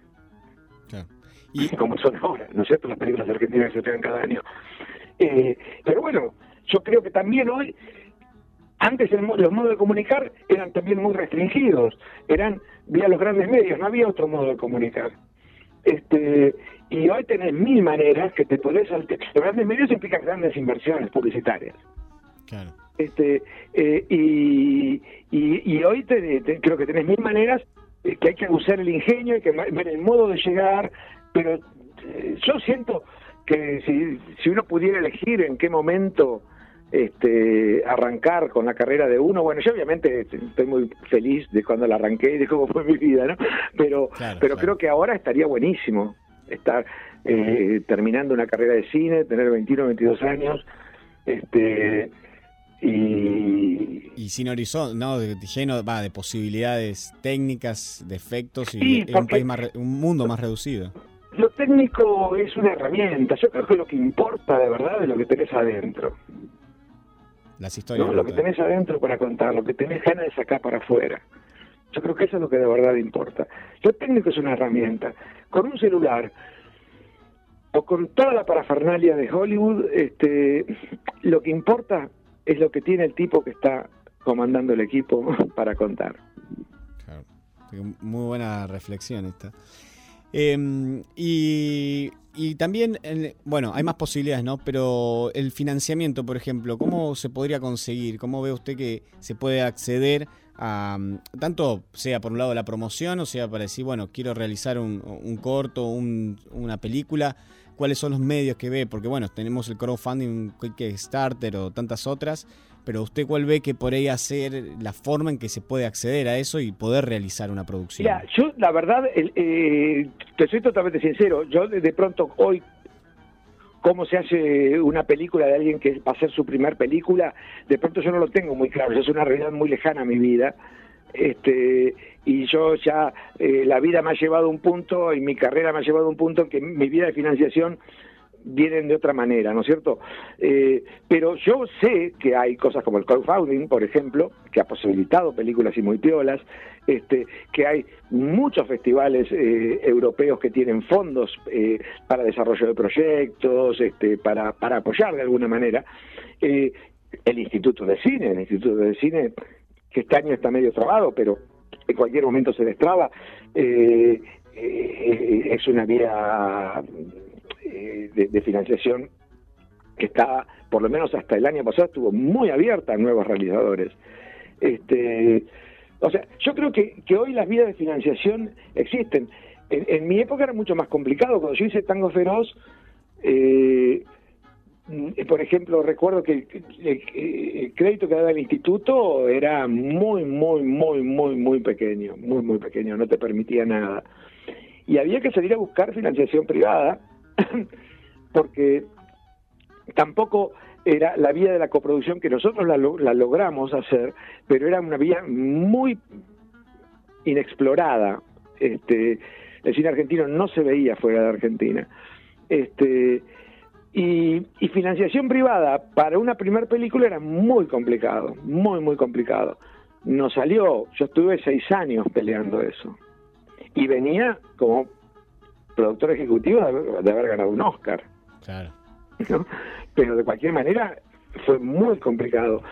Y como son ahora, ¿no es cierto? Las películas argentinas que se estrenan cada año. Eh, pero bueno, yo creo que también hoy, antes el los modos de comunicar eran también muy restringidos, eran vía los grandes medios, no había otro modo de comunicar. Este, y hoy tenés mil maneras que te podés... Los grandes medios implican grandes inversiones publicitarias. Claro. Este, eh, y, y, y hoy te- te- creo que tenés mil maneras que hay que usar el ingenio, hay que ver el modo de llegar, pero eh, yo siento que si, si uno pudiera elegir en qué momento este, arrancar con la carrera de uno, bueno, yo obviamente estoy muy feliz de cuando la arranqué y de cómo fue mi vida, ¿no? Pero, pero creo que ahora estaría buenísimo estar eh, terminando una carrera de cine, tener 21, 22 años, este y Y sin horizonte, ¿no? De- lleno va, de posibilidades técnicas, de efectos y Sí, un, país más re- un mundo más reducido. Lo técnico es una herramienta. Yo creo que lo que importa de verdad es lo que tenés adentro. Las historias. ¿no? Lo que tenés adentro para contar, lo que tenés ganas de sacar para afuera. Yo creo que eso es lo que de verdad importa. Lo técnico es una herramienta. Con un celular o con toda la parafernalia de Hollywood, este, lo que importa es lo que tiene el tipo que está comandando el equipo para contar. Muy buena reflexión esta. Eh, y, y también, bueno, hay más posibilidades, ¿no? Pero el financiamiento, por ejemplo, ¿cómo se podría conseguir? ¿Cómo ve usted que se puede acceder a, mm, tanto sea por un lado la promoción, o sea para decir, bueno, quiero realizar un, un corto, un- una película? ¿Cuáles son los medios que ve? Porque, bueno, tenemos el crowdfunding, Kickstarter o tantas otras, pero usted cuál ve que por ahí hacer la forma en que se puede acceder a eso y poder realizar una producción. Mira, yo la verdad, eh, te soy totalmente sincero, yo de, pronto hoy, cómo se hace una película de alguien que va a ser su primer película, de pronto yo no lo tengo muy claro, es una realidad muy lejana a mi vida. Este, y yo ya, eh, la vida me ha llevado a un punto y mi carrera me ha llevado a un punto en que mi vida de financiación vienen de otra manera, ¿no es cierto? Eh, pero yo sé que hay cosas como el crowdfunding, por ejemplo, que ha posibilitado películas y muy piolas, este, que hay muchos festivales eh, europeos que tienen fondos eh, para desarrollo de proyectos, este, para, para apoyar de alguna manera. Eh, el Instituto de Cine, el Instituto de Cine, que este año está medio trabado, pero en cualquier momento se destraba, eh, eh, es una vía eh, de, financiación que está, por lo menos hasta el año pasado, estuvo muy abierta a nuevos realizadores. Este, o sea, yo creo que, que hoy las vías de financiación existen. En, mi época era mucho más complicado. Cuando yo hice Tango Feroz, eh, por ejemplo, recuerdo que el, el- crédito que daba el instituto era muy, muy, muy, muy, muy pequeño, muy, muy pequeño, no te permitía nada. Y había que salir a buscar financiación privada, porque tampoco era la vía de la coproducción que nosotros la, la logramos hacer, pero era una vía muy inexplorada. Este, el cine argentino no se veía fuera de Argentina. Este, y, y financiación privada para una primera película era muy complicado, muy, muy complicado. Nos salió, yo estuve seis años peleando eso. Y venía como productor ejecutivo de haber, de haber ganado un Oscar. Claro. ¿no? Pero de cualquier manera fue muy complicado.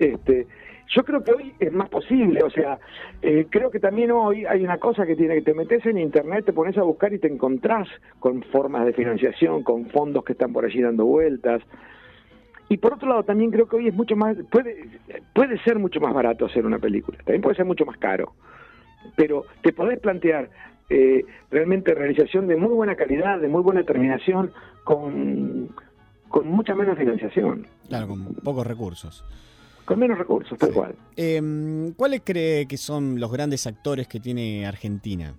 Este, yo creo que hoy es más posible, o sea, eh, creo que también hoy hay una cosa que tiene que te metes en internet, te pones a buscar y te encontrás con formas de financiación, con fondos que están por allí dando vueltas. Y por otro lado, también creo que hoy es mucho más, puede, puede ser mucho más barato hacer una película, también puede ser mucho más caro, pero te podés plantear eh, realmente realización de muy buena calidad, de muy buena terminación, con, con mucha menos financiación, Claro, con pocos recursos. Con menos recursos, tal cual. Eh, ¿Cuáles cree que son los grandes actores que tiene Argentina?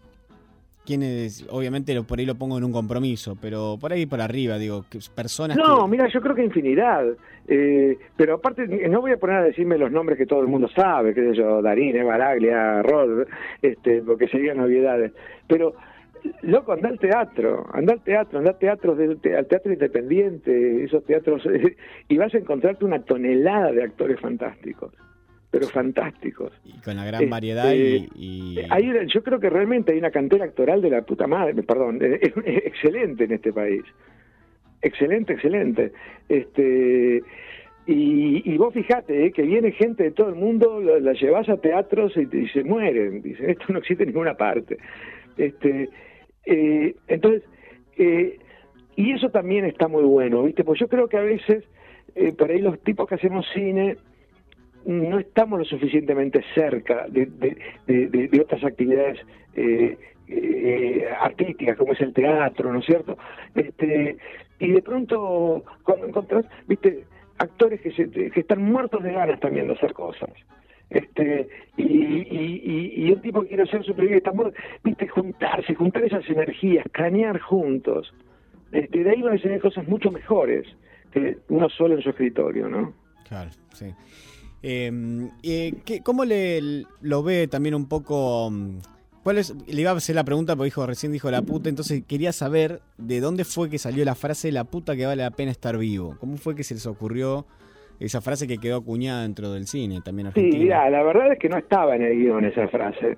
¿Quiénes? Obviamente por ahí lo pongo en un compromiso, pero por ahí por arriba, digo, que personas No, que... mira, yo creo que infinidad. Eh, pero aparte, no voy a poner a decirme los nombres que todo el mundo sabe, qué sé yo, Darín, Baraglia, Rod, este, porque serían novedades. Pero, loco, anda al teatro, anda al teatro, anda al teatro, al teatro independiente, esos teatros, y vas a encontrarte una tonelada de actores fantásticos, pero fantásticos. Y con la gran Este, variedad y... y- Hay, yo creo que realmente hay una cantera actoral de la puta madre, perdón, excelente en este país. Excelente, excelente. Este y, y vos fijate eh, que viene gente de todo el mundo, la, la llevas a teatros y, y se mueren. Dicen, esto no existe en ninguna parte. Este Eh, entonces, eh, y eso también está muy bueno, ¿viste? Pues yo creo que a veces, eh, por ahí los tipos que hacemos cine, no estamos lo suficientemente cerca de, de, otras actividades eh, eh, artísticas como es el teatro, ¿no es cierto? Este, y de pronto cuando encontrás, viste, actores que, se, que están muertos de ganas también de hacer cosas. Este, y, y, un tipo que quiere ser superviviente, está muerto, viste, juntarse, juntar esas energías, cranear juntos. Este, de ahí van a tener cosas mucho mejores que uno solo en su escritorio, ¿no? Claro, sí. Eh, eh, ¿qué, ¿Cómo le, lo ve también un poco mm, ¿Cuál es? Le iba a hacer la pregunta porque dijo, recién dijo la puta, entonces quería saber de dónde fue que salió la frase la puta que vale la pena estar vivo. ¿Cómo fue que se les ocurrió esa frase que quedó acuñada dentro del cine también argentino? Sí, mira, la verdad es que no estaba en el guion esa frase.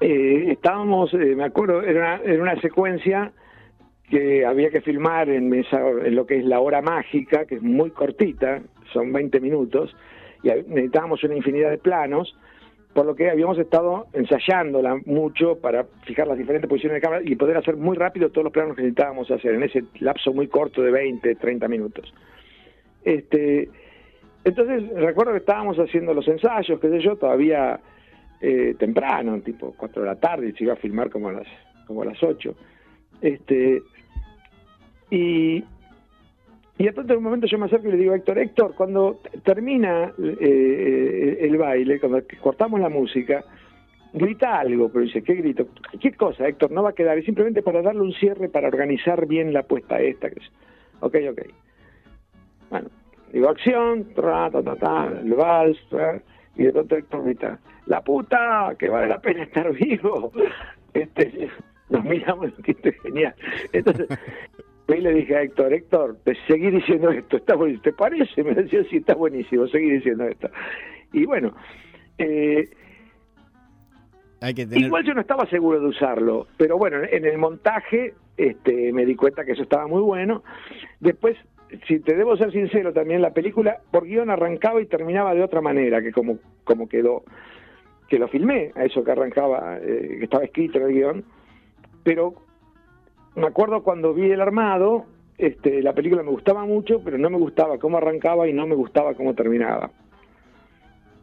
Eh, estábamos, eh, me acuerdo, era una, una secuencia que había que filmar en, esa, en lo que es la hora mágica, que es muy cortita, son 20 minutos, y necesitábamos una infinidad de planos por lo que habíamos estado ensayándola mucho para fijar las diferentes posiciones de cámara y poder hacer muy rápido todos los planos que necesitábamos hacer en ese lapso muy corto de 20, 30 minutos. Este, entonces recuerdo que estábamos haciendo los ensayos, qué sé yo, todavía eh, temprano, tipo 4 de la tarde, y se iba a filmar como a las, como a las 8. Este, y, y pronto en un momento yo me acerco y le digo Héctor, Héctor, cuando termina eh, el baile, cuando cortamos la música, grita algo, pero dice, ¿qué grito? ¿Qué cosa, Héctor? No va a quedar, es simplemente para darle un cierre, para organizar bien la puesta esta. Ok, ok. Bueno, digo acción, tra, ta, ta, ta, el vals, y de pronto Héctor grita, la puta, que vale la pena estar vivo. Este, nos miramos, es genial. Entonces, y le dije a Héctor, Héctor, te seguí diciendo esto, está buenísimo. ¿Te parece? Me decía, sí, está buenísimo, seguí diciendo esto. Y bueno, eh, Hay que tener... igual yo no estaba seguro de usarlo, pero bueno, en el montaje este, me di cuenta que eso estaba muy bueno. Después, si te debo ser sincero, también la película por guion arrancaba y terminaba de otra manera que como, como quedó, que lo filmé, a eso que arrancaba, eh, que estaba escrito en el guion, pero me acuerdo cuando vi el armado, este, la película me gustaba mucho, pero no me gustaba cómo arrancaba y no me gustaba cómo terminaba.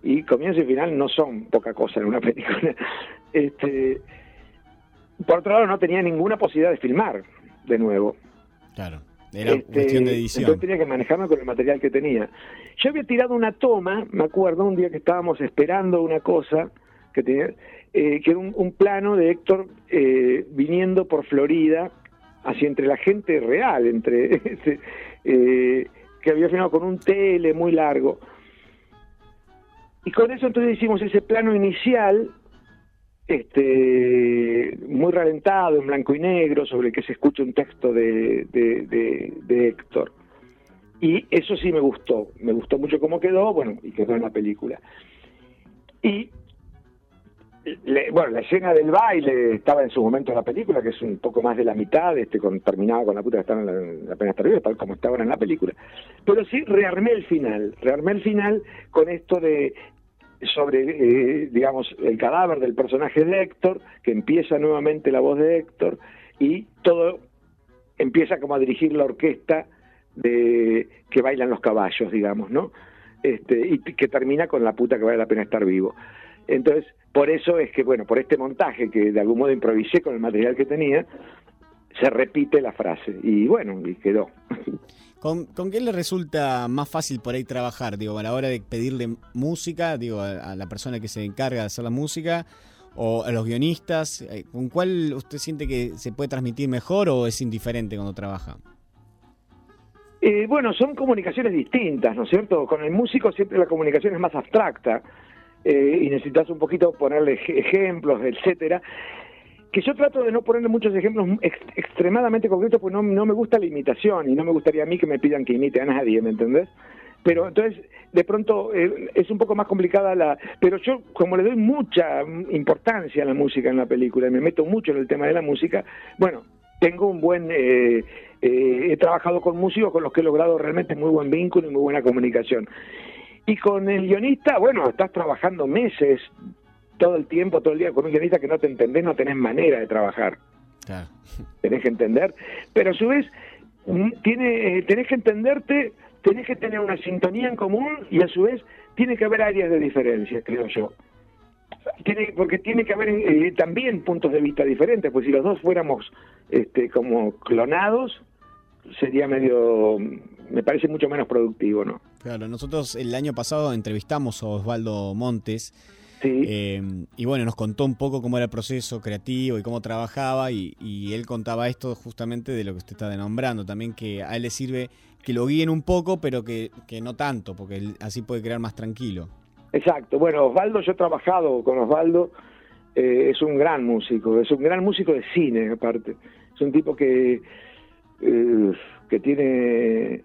Y comienzo y final no son poca cosa en una película. Este, por otro lado, no tenía ninguna posibilidad de filmar de nuevo. Claro, era este, cuestión de edición. Entonces tenía que manejarme con el material que tenía. Yo había tirado una toma, me acuerdo, un día que estábamos esperando una cosa que tenía, eh, que era un, un, plano de Héctor eh, viniendo por Florida hacia entre la gente real, entre eh, que había filmado con un tele muy largo. Y con eso entonces hicimos ese plano inicial, este, muy ralentado, en blanco y negro, sobre el que se escucha un texto de, de, de Héctor. Y eso sí me gustó, me gustó mucho cómo quedó, bueno, y quedó en la película. Y le, bueno, la escena del baile estaba en su momento en la película, que es un poco más de la mitad, este, con, terminaba con la puta que estaba en la, en la pena viva, tal como estaba en la película. Pero sí rearmé el final, rearmé el final con esto de sobre, eh, digamos, el cadáver del personaje de Héctor, que empieza nuevamente la voz de Héctor, y todo empieza como a dirigir la orquesta de que bailan los caballos, digamos, ¿no? Este, y que termina con la puta que vale la pena estar vivo. Entonces, por eso es que, bueno, por este montaje que de algún modo improvisé con el material que tenía, se repite la frase. Y bueno, y quedó. ¿Con, ¿Con, qué le resulta más fácil por ahí trabajar? Digo, a la hora de pedirle música, digo, a, la persona que se encarga de hacer la música, o a los guionistas, eh, ¿con cuál usted siente que se puede transmitir mejor o es indiferente cuando trabaja? Eh, bueno, son comunicaciones distintas, ¿no es cierto? Con el músico siempre la comunicación es más abstracta eh, y necesitas un poquito ponerle ejemplos, etcétera. Que yo trato de no ponerle muchos ejemplos ex extremadamente concretos porque no, no me gusta la imitación y no me gustaría a mí que me pidan que imite a nadie, ¿me entendés? pero entonces de pronto eh, es un poco más complicada la pero yo como le doy mucha importancia a la música en la película y me meto mucho en el tema de la música bueno tengo un buen eh, eh, he trabajado con músicos con los que he logrado realmente muy buen vínculo y muy buena comunicación y con el guionista, bueno, estás trabajando meses, todo el tiempo, todo el día con un guionista que no te entendés, no tenés manera de trabajar. Claro. Tenés que entender, pero a su vez mm, tiene, eh, tenés que entenderte, tenés que tener una sintonía en común y a su vez tiene que haber áreas de diferencia, creo yo. Tiene, porque tiene que haber eh, también puntos de vista diferentes, pues si los dos fuéramos este, como clonados, sería medio, me parece mucho menos productivo, ¿no? Claro, nosotros el año pasado entrevistamos a Osvaldo Montes. Eh, y bueno, nos contó un poco cómo era el proceso creativo y cómo trabajaba y, y él contaba esto justamente de lo que usted está nombrando, también que a él le sirve que lo guíen un poco, pero que, que no tanto, porque él así puede crear más tranquilo. Exacto, bueno, Osvaldo, yo he trabajado con Osvaldo, eh, es un gran músico, es un gran músico de cine aparte, es un tipo que, eh, que tiene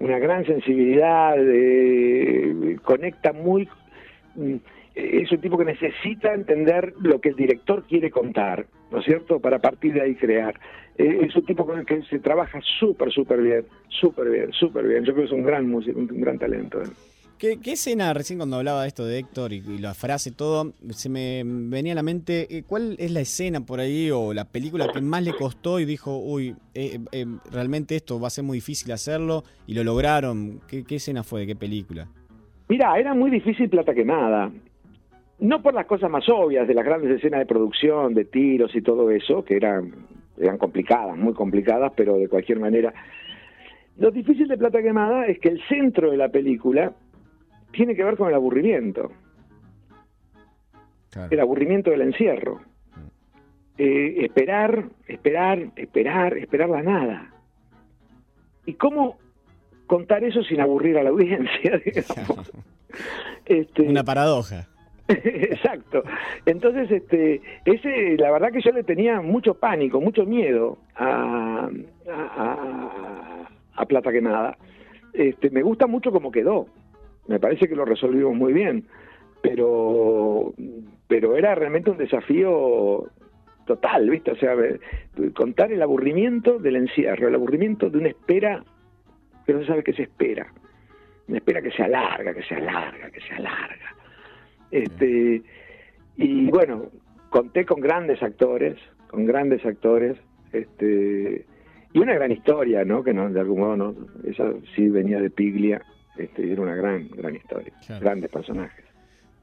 una gran sensibilidad, eh, conecta muy, es un tipo que necesita entender lo que el director quiere contar, ¿no es cierto?, para partir de ahí crear. Eh, es un tipo con el que se trabaja súper, súper bien, súper bien, súper bien. Yo creo que es un gran músico, un, gran talento. ¿eh? ¿Qué, qué escena, recién cuando hablaba de esto de Héctor y, y la frase todo, se me venía a la mente, eh, ¿cuál es la escena por ahí o la película que más le costó y dijo, uy, eh, eh, realmente esto va a ser muy difícil hacerlo y lo lograron? ¿Qué, qué escena fue? ¿De qué película? Mira, era muy difícil Plata Quemada. No por las cosas más obvias, de las grandes escenas de producción, de tiros y todo eso, que eran, eran complicadas, muy complicadas, pero de cualquier manera. Lo difícil de Plata Quemada es que el centro de la película tiene que ver con el aburrimiento. El aburrimiento del encierro. Eh, esperar, esperar, esperar, esperar la nada. ¿Y cómo contar eso sin aburrir a la audiencia, digamos? Este, Una paradoja. Exacto. Entonces, este, ese, la verdad que yo le tenía mucho pánico, mucho miedo a, a, a- Plata Quemada. Este, me gusta mucho cómo quedó. Me parece que lo resolvimos muy bien. Pero, pero era realmente un desafío total, ¿viste? O sea, me- contar el aburrimiento del encierro, el aburrimiento de una espera que no se sabe qué se espera. Una espera que se alarga, que se alarga, que se alarga. Este, y bueno, conté con grandes actores, con grandes actores, este, y una gran historia, ¿no? Que no, de algún modo, no, esa sí venía de Piglia, este, era una gran, gran historia, grandes personajes.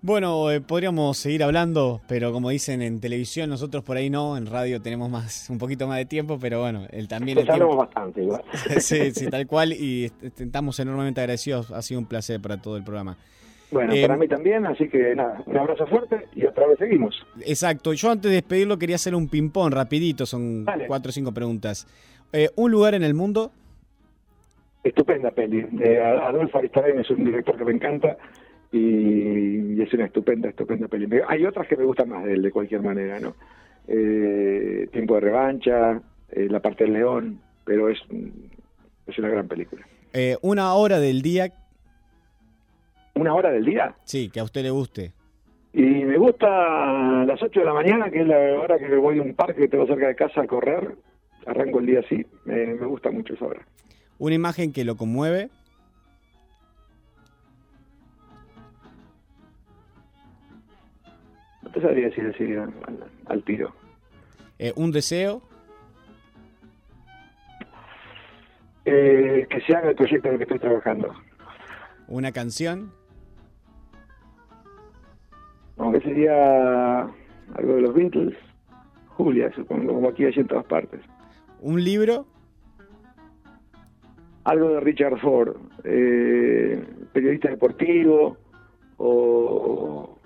Bueno, eh, podríamos seguir hablando, pero como dicen en televisión, nosotros por ahí no, en radio tenemos más, un poquito más de tiempo, pero bueno, el también el Pues hablamos tiempo. bastante igual. sí, sí, tal cual, y est- estamos enormemente agradecidos, ha sido un placer para todo el programa. Bueno, Eh, para mí también, así que nada, un abrazo fuerte y otra vez seguimos. Exacto, yo antes de despedirlo quería hacer un ping-pong rapidito, son cuatro o cinco preguntas. Eh, ¿Un lugar en el mundo? Estupenda peli. Eh, Adolfo Aristarén es un director que me encanta y, y es una estupenda, estupenda peli. Hay otras que me gustan más de él, de cualquier manera, ¿no? Eh, Tiempo de revancha, La parte del león, pero es, es una gran película. ¿Una hora del día? ¿Una hora del día? Sí, que a usted le guste. Y me gusta a las 8 de la mañana, que es la hora que voy a un parque que tengo cerca de casa a correr. Arranco el día así. Me, me gusta mucho esa hora. ¿Una imagen que lo conmueve? No te sabría decir así al, al tiro. Eh, ¿Un deseo? Eh, que se haga el proyecto en el que estoy trabajando. ¿Una canción? Aunque sería algo de los Beatles. Julia, supongo, como aquí hay en todas partes. ¿Un libro? Algo de Richard Ford, eh, periodista deportivo o,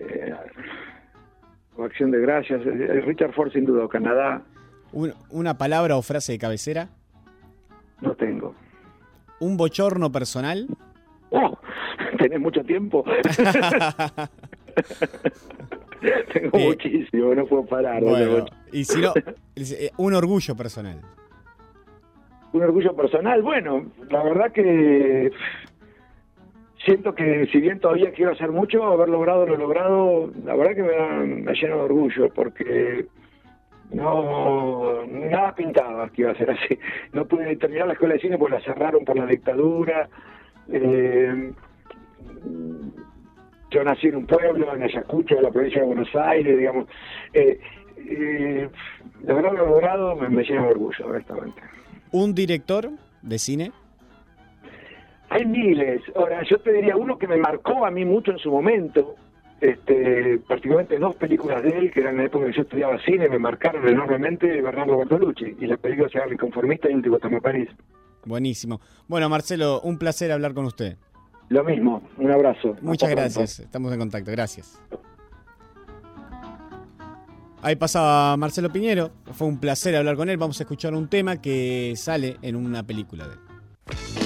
eh, o Acción de Gracias. Richard Ford, sin duda, Canadá, Un- ¿Una palabra o frase de cabecera? no tengo. ¿Un bochorno personal? ¿Tenés mucho tiempo? tengo Eh, muchísimo, no puedo parar. Bueno, y si no, eh, un orgullo personal. un orgullo personal. Bueno, la verdad que siento que si bien todavía quiero hacer mucho, haber logrado lo logrado, la verdad que me, da- me llena de orgullo porque no nada pintaba que iba a ser así. No pude terminar la escuela de cine porque la cerraron por la dictadura. Eh, yo nací en un pueblo, en Ayacucho, de la provincia de Buenos Aires, digamos. Eh, eh, de verdad lo logrado me, me llena de orgullo, honestamente. ¿Un director de cine? Hay miles. Ahora, yo te diría uno que me marcó a mí mucho en su momento, este, particularmente dos películas de él, que eran en la época que yo estudiaba cine, me marcaron enormemente Bernardo Bertolucci, y la película se llama Mi Conformista y Último Toma París. Buenísimo. Bueno, Marcelo, un placer hablar con usted. Lo mismo, un abrazo. Muchas gracias, estamos en contacto, gracias. Ahí pasaba Marcelo Piñero, fue un placer hablar con él, vamos a escuchar un tema que sale en una película de él.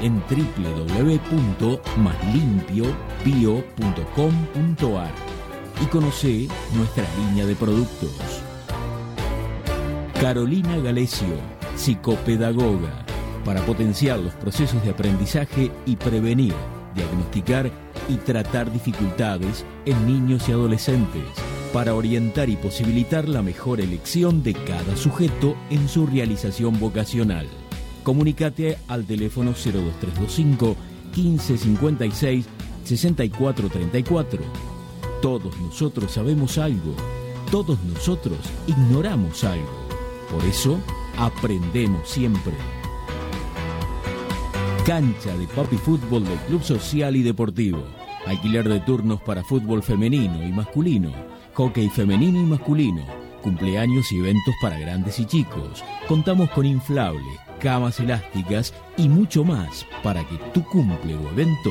en www.maslimpiobio.com.ar y conoce nuestra línea de productos. Carolina Galecio, psicopedagoga, para potenciar los procesos de aprendizaje y prevenir, diagnosticar y tratar dificultades en niños y adolescentes, para orientar y posibilitar la mejor elección de cada sujeto en su realización vocacional. Comunícate al teléfono 02325 1556 6434. Todos nosotros sabemos algo, todos nosotros ignoramos algo. Por eso, aprendemos siempre. Cancha de Papi Fútbol del Club Social y Deportivo. Alquiler de turnos para fútbol femenino y masculino, hockey femenino y masculino, cumpleaños y eventos para grandes y chicos. Contamos con inflables, camas elásticas y mucho más para que tu cumple o evento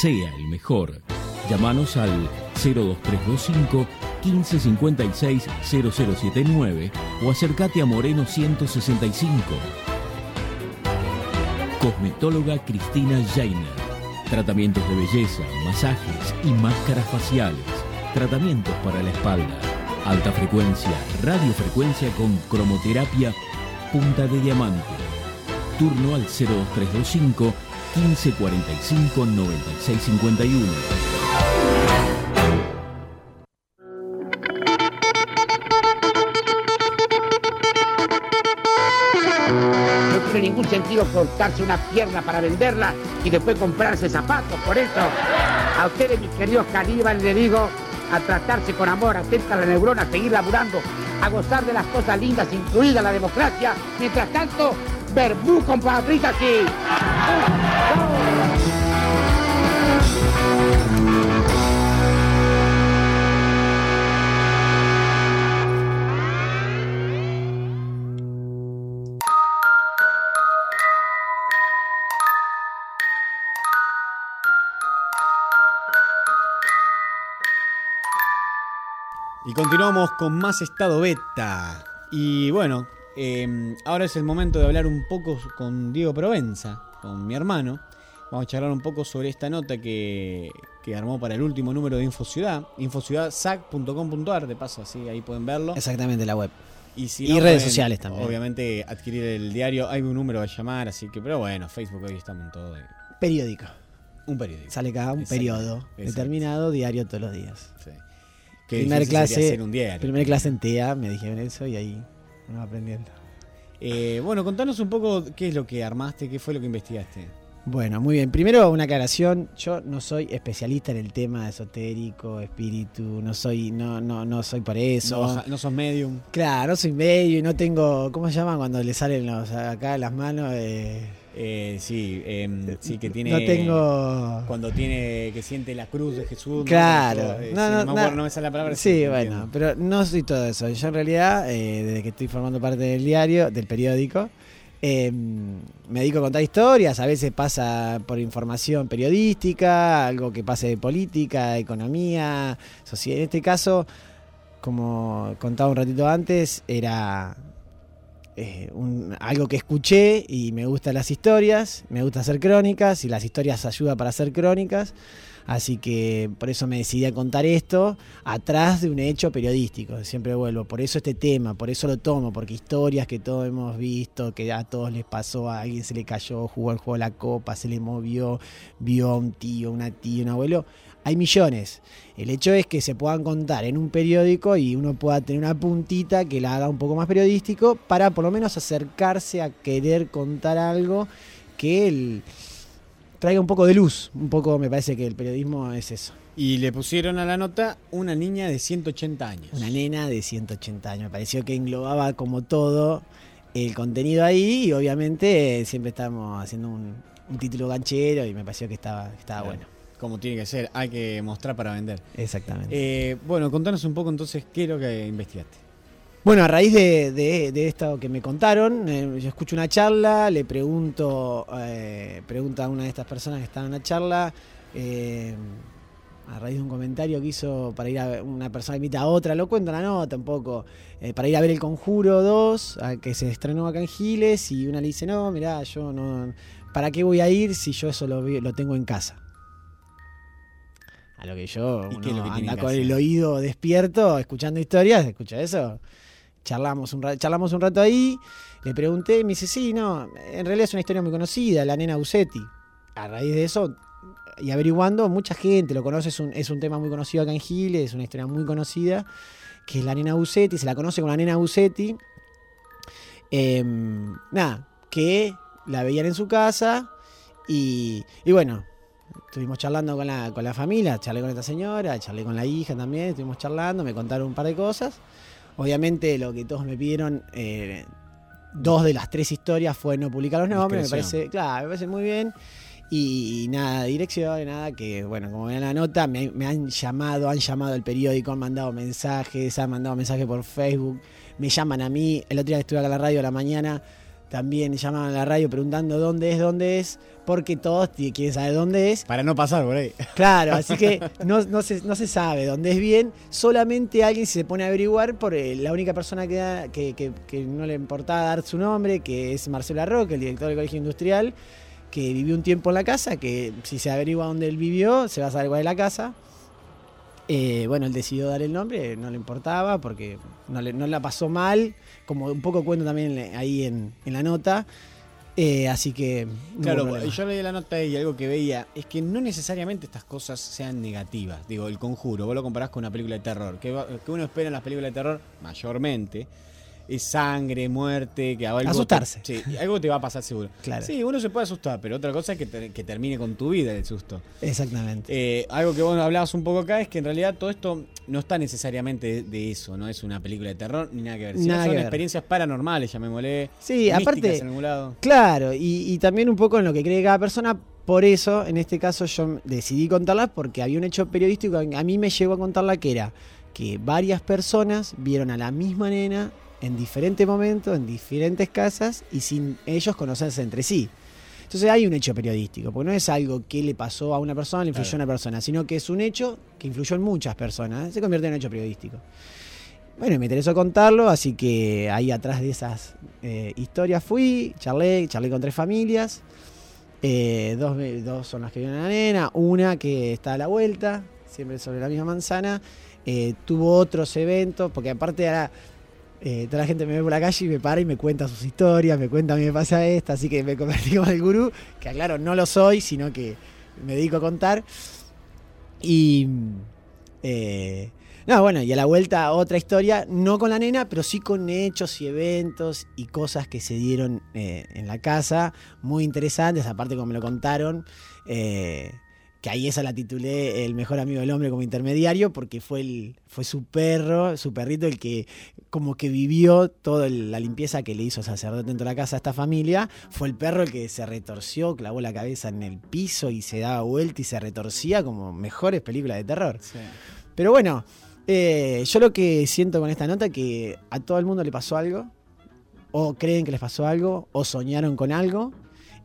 sea el mejor. Llámanos al 02325 1556 0079 o acércate a Moreno 165. Cosmetóloga Cristina Jainer. Tratamientos de belleza, masajes y máscaras faciales. Tratamientos para la espalda. Alta frecuencia, radiofrecuencia con cromoterapia, punta de diamante. Turno al 02325 1545 9651. No tiene ningún sentido cortarse una pierna para venderla y después comprarse zapatos. Por eso, a ustedes, mis queridos caníbales, les digo a tratarse con amor, atenta a la neurona, a seguir laburando, a gozar de las cosas lindas, incluida la democracia. Mientras tanto, verbú con patritas y... Y continuamos con más estado beta. Y bueno, eh, ahora es el momento de hablar un poco con Diego Provenza, con mi hermano. Vamos a charlar un poco sobre esta nota que, que armó para el último número de InfoCiudad, infociudadsac.com.ar, de paso, así ahí pueden verlo. Exactamente, la web. Y, si Y no, redes pueden, sociales también. Obviamente adquirir el diario, hay un número a llamar, así que, pero bueno, Facebook hoy estamos en todo. de- Periódico. Un periódico. Sale cada un Exacto, periodo exacto. determinado, diario todos los días. Sí. Qué Primer clase, un diario. primer clase en TEA, me dijeron eso y ahí va aprendiendo. Eh, bueno, contanos un poco qué es lo que armaste, qué fue lo que investigaste. Bueno, muy bien. Primero una aclaración. Yo no soy especialista en el tema esotérico, espíritu. No soy, no, no, no soy por eso. No, no sos medium. Claro, no soy medio y no tengo. ¿Cómo se llama cuando le salen los acá las manos? Eh, Eh, sí, em, sí, que tiene. no tengo- Cuando tiene. que siente la cruz de Jesús. ¿no? Claro. Eh, no, no, no. acuerdo, no me sale la palabra. Sí, bueno, pero no soy todo eso. Yo en realidad, eh, desde que estoy formando parte del diario, del periódico, eh, me dedico a contar historias. A veces pasa por información periodística, algo que pase de política, economía, sociedad. En este caso, como contaba un ratito antes, era eh, un- algo que escuché y me gustan las historias, me gusta hacer crónicas y las historias ayudan para hacer crónicas. Así que por eso me decidí a contar esto atrás de un hecho periodístico. Siempre vuelvo. Por eso este tema, por eso lo tomo, porque historias que todos hemos visto, que a todos les pasó, a alguien se le cayó, jugó el juego de la copa, se le movió, vio a un tío, una tía, un abuelo. Hay millones. El hecho es que se puedan contar en un periódico y uno pueda tener una puntita que la haga un poco más periodístico para por lo menos acercarse a querer contar algo que el- traiga un poco de luz. Un poco me parece que el periodismo es eso. Y le pusieron a la nota una niña de 180 años. Una nena de 180 años. Me pareció que englobaba como todo el contenido ahí y obviamente eh, siempre estamos haciendo un, un título ganchero y me pareció que estaba, que estaba Claro. bueno. Como tiene que ser, hay que mostrar para vender. Exactamente. Eh, bueno, contanos un poco entonces qué es lo que investigaste. Bueno, a raíz de, de- de esto que me contaron, eh, yo escucho una charla, le pregunto, eh, pregunta a una de estas personas que estaba en la charla, eh, a raíz de un comentario que hizo para ir a una persona invita a otra, lo cuento en la nota un poco, eh, para ir a ver El Conjuro 2, a- que se estrenó acá en Giles, y una le dice, no, mirá, yo no, ¿para qué voy a ir si yo eso lo, lo tengo en casa? A lo que yo ¿Y qué es lo uno que anda que con hacer? el oído despierto, escuchando historias, escucha eso. Charlamos un, rato, charlamos un rato ahí, le pregunté, me dice, sí, no, en realidad es una historia muy conocida, la nena Usetti. A raíz de eso, y averiguando, mucha gente lo conoce, es un, es un tema muy conocido acá en Giles, es una historia muy conocida, que es la nena Usetti, se la conoce como la nena Usetti. Em, nada, que la veían en su casa y, y bueno, estuvimos charlando con la, con la familia, charlé con esta señora, charlé con la hija también, estuvimos charlando, me contaron un par de cosas. Obviamente lo que todos me pidieron, eh, dos de las tres historias fue no publicar los nombres, me parece, claro, me parece muy bien. Y, y nada, dirección, nada, que bueno, como ven en la nota, me, me han llamado, han llamado al periódico, han mandado mensajes, han mandado mensajes por Facebook, me llaman a mí, el otro día estuve acá en la radio a la mañana, también llamaban a la radio preguntando dónde es, dónde es, porque todos quieren saber dónde es. Para no pasar por ahí. Claro, así que no, no, se, no se sabe dónde es bien, solamente alguien se pone a averiguar por eh, la única persona que, da- que, que- que no le importaba dar su nombre, que es Marcelo Arroque, el director del Colegio Industrial, que vivió un tiempo en la casa, que si se averigua dónde él vivió, se va a saber cuál es la casa. Eh, bueno, él decidió dar el nombre, no le importaba porque no, le, no la pasó mal, como un poco cuento también ahí en, en la nota. Eh, así que... no Claro, yo leí la nota y algo que veía es que no necesariamente estas cosas sean negativas. Digo, el conjuro, vos lo comparás con una película de terror. Que, va- que uno espera en las películas de terror, mayormente, es sangre, muerte, que algo te- Asustarse. sí, algo te va a pasar seguro. Claro. Sí, uno se puede asustar, pero otra cosa es que, te- que termine con tu vida el susto. Exactamente. Eh, algo que vos hablabas un poco acá es que en realidad todo esto no está necesariamente de, de eso, no es una película de terror ni nada que ver. Nada son que ver. experiencias paranormales, llamémosle. Sí, místicas aparte, en algún lado. claro, y, y también un poco en lo que cree cada persona. Por eso, en este caso, yo decidí contarla porque había un hecho periodístico que a mí me llegó a contarla que era que varias personas vieron a la misma nena en diferentes momentos, en diferentes casas y sin ellos conocerse entre sí. Entonces hay un hecho periodístico, porque no es algo que le pasó a una persona, le influyó a una persona, sino que es un hecho que influyó en muchas personas, se convierte en un hecho periodístico. Bueno, me interesó contarlo, así que ahí atrás de esas eh, historias fui, charlé, charlé con tres familias. Eh, dos, son las que viven a la nena, una que está a la vuelta, siempre sobre la misma manzana. Eh, tuvo otros eventos, porque aparte ahora eh, toda la gente me ve por la calle y me para y me cuenta sus historias, me cuenta a mí me pasa esta, así que me convertí como el gurú, que aclaro, no lo soy, sino que me dedico a contar. Y. eh, no, bueno, y a la vuelta otra historia, no con la nena, pero sí con hechos y eventos y cosas que se dieron eh, en la casa, muy interesantes, aparte como me lo contaron, que ahí esa la titulé El mejor amigo del hombre como intermediario, porque fue, el, fue su perro, su perrito, el que como que vivió toda la limpieza que le hizo el sacerdote dentro de la casa a esta familia, fue el perro el que se retorció, clavó la cabeza en el piso y se daba vuelta y se retorcía como mejores películas de terror. Pero bueno, eh, yo lo que siento con esta nota es que a todo el mundo le pasó algo, o creen que les pasó algo, o soñaron con algo.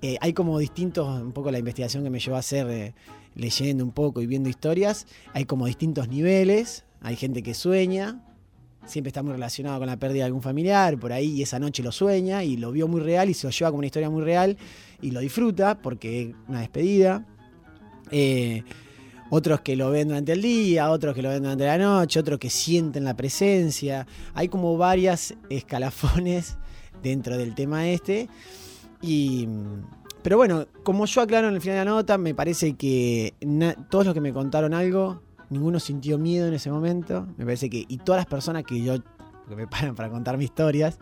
Eh, hay como distintos, un poco la investigación que me llevó a hacer eh, leyendo un poco y viendo historias, hay como distintos niveles, hay gente que sueña, siempre está muy relacionado con la pérdida de algún familiar, por ahí y esa noche lo sueña y lo vio muy real y se lo lleva como una historia muy real y lo disfruta porque es una despedida. Eh, otros que lo ven durante el día, otros que lo ven durante la noche, otros que sienten la presencia. Hay como varias escalafones dentro del tema este. Y, pero bueno, como yo aclaro en el final de la nota, me parece que todos los que me contaron algo, ninguno sintió miedo en ese momento. Me parece que, y todas las personas que yo, que me paran para contar mis historias,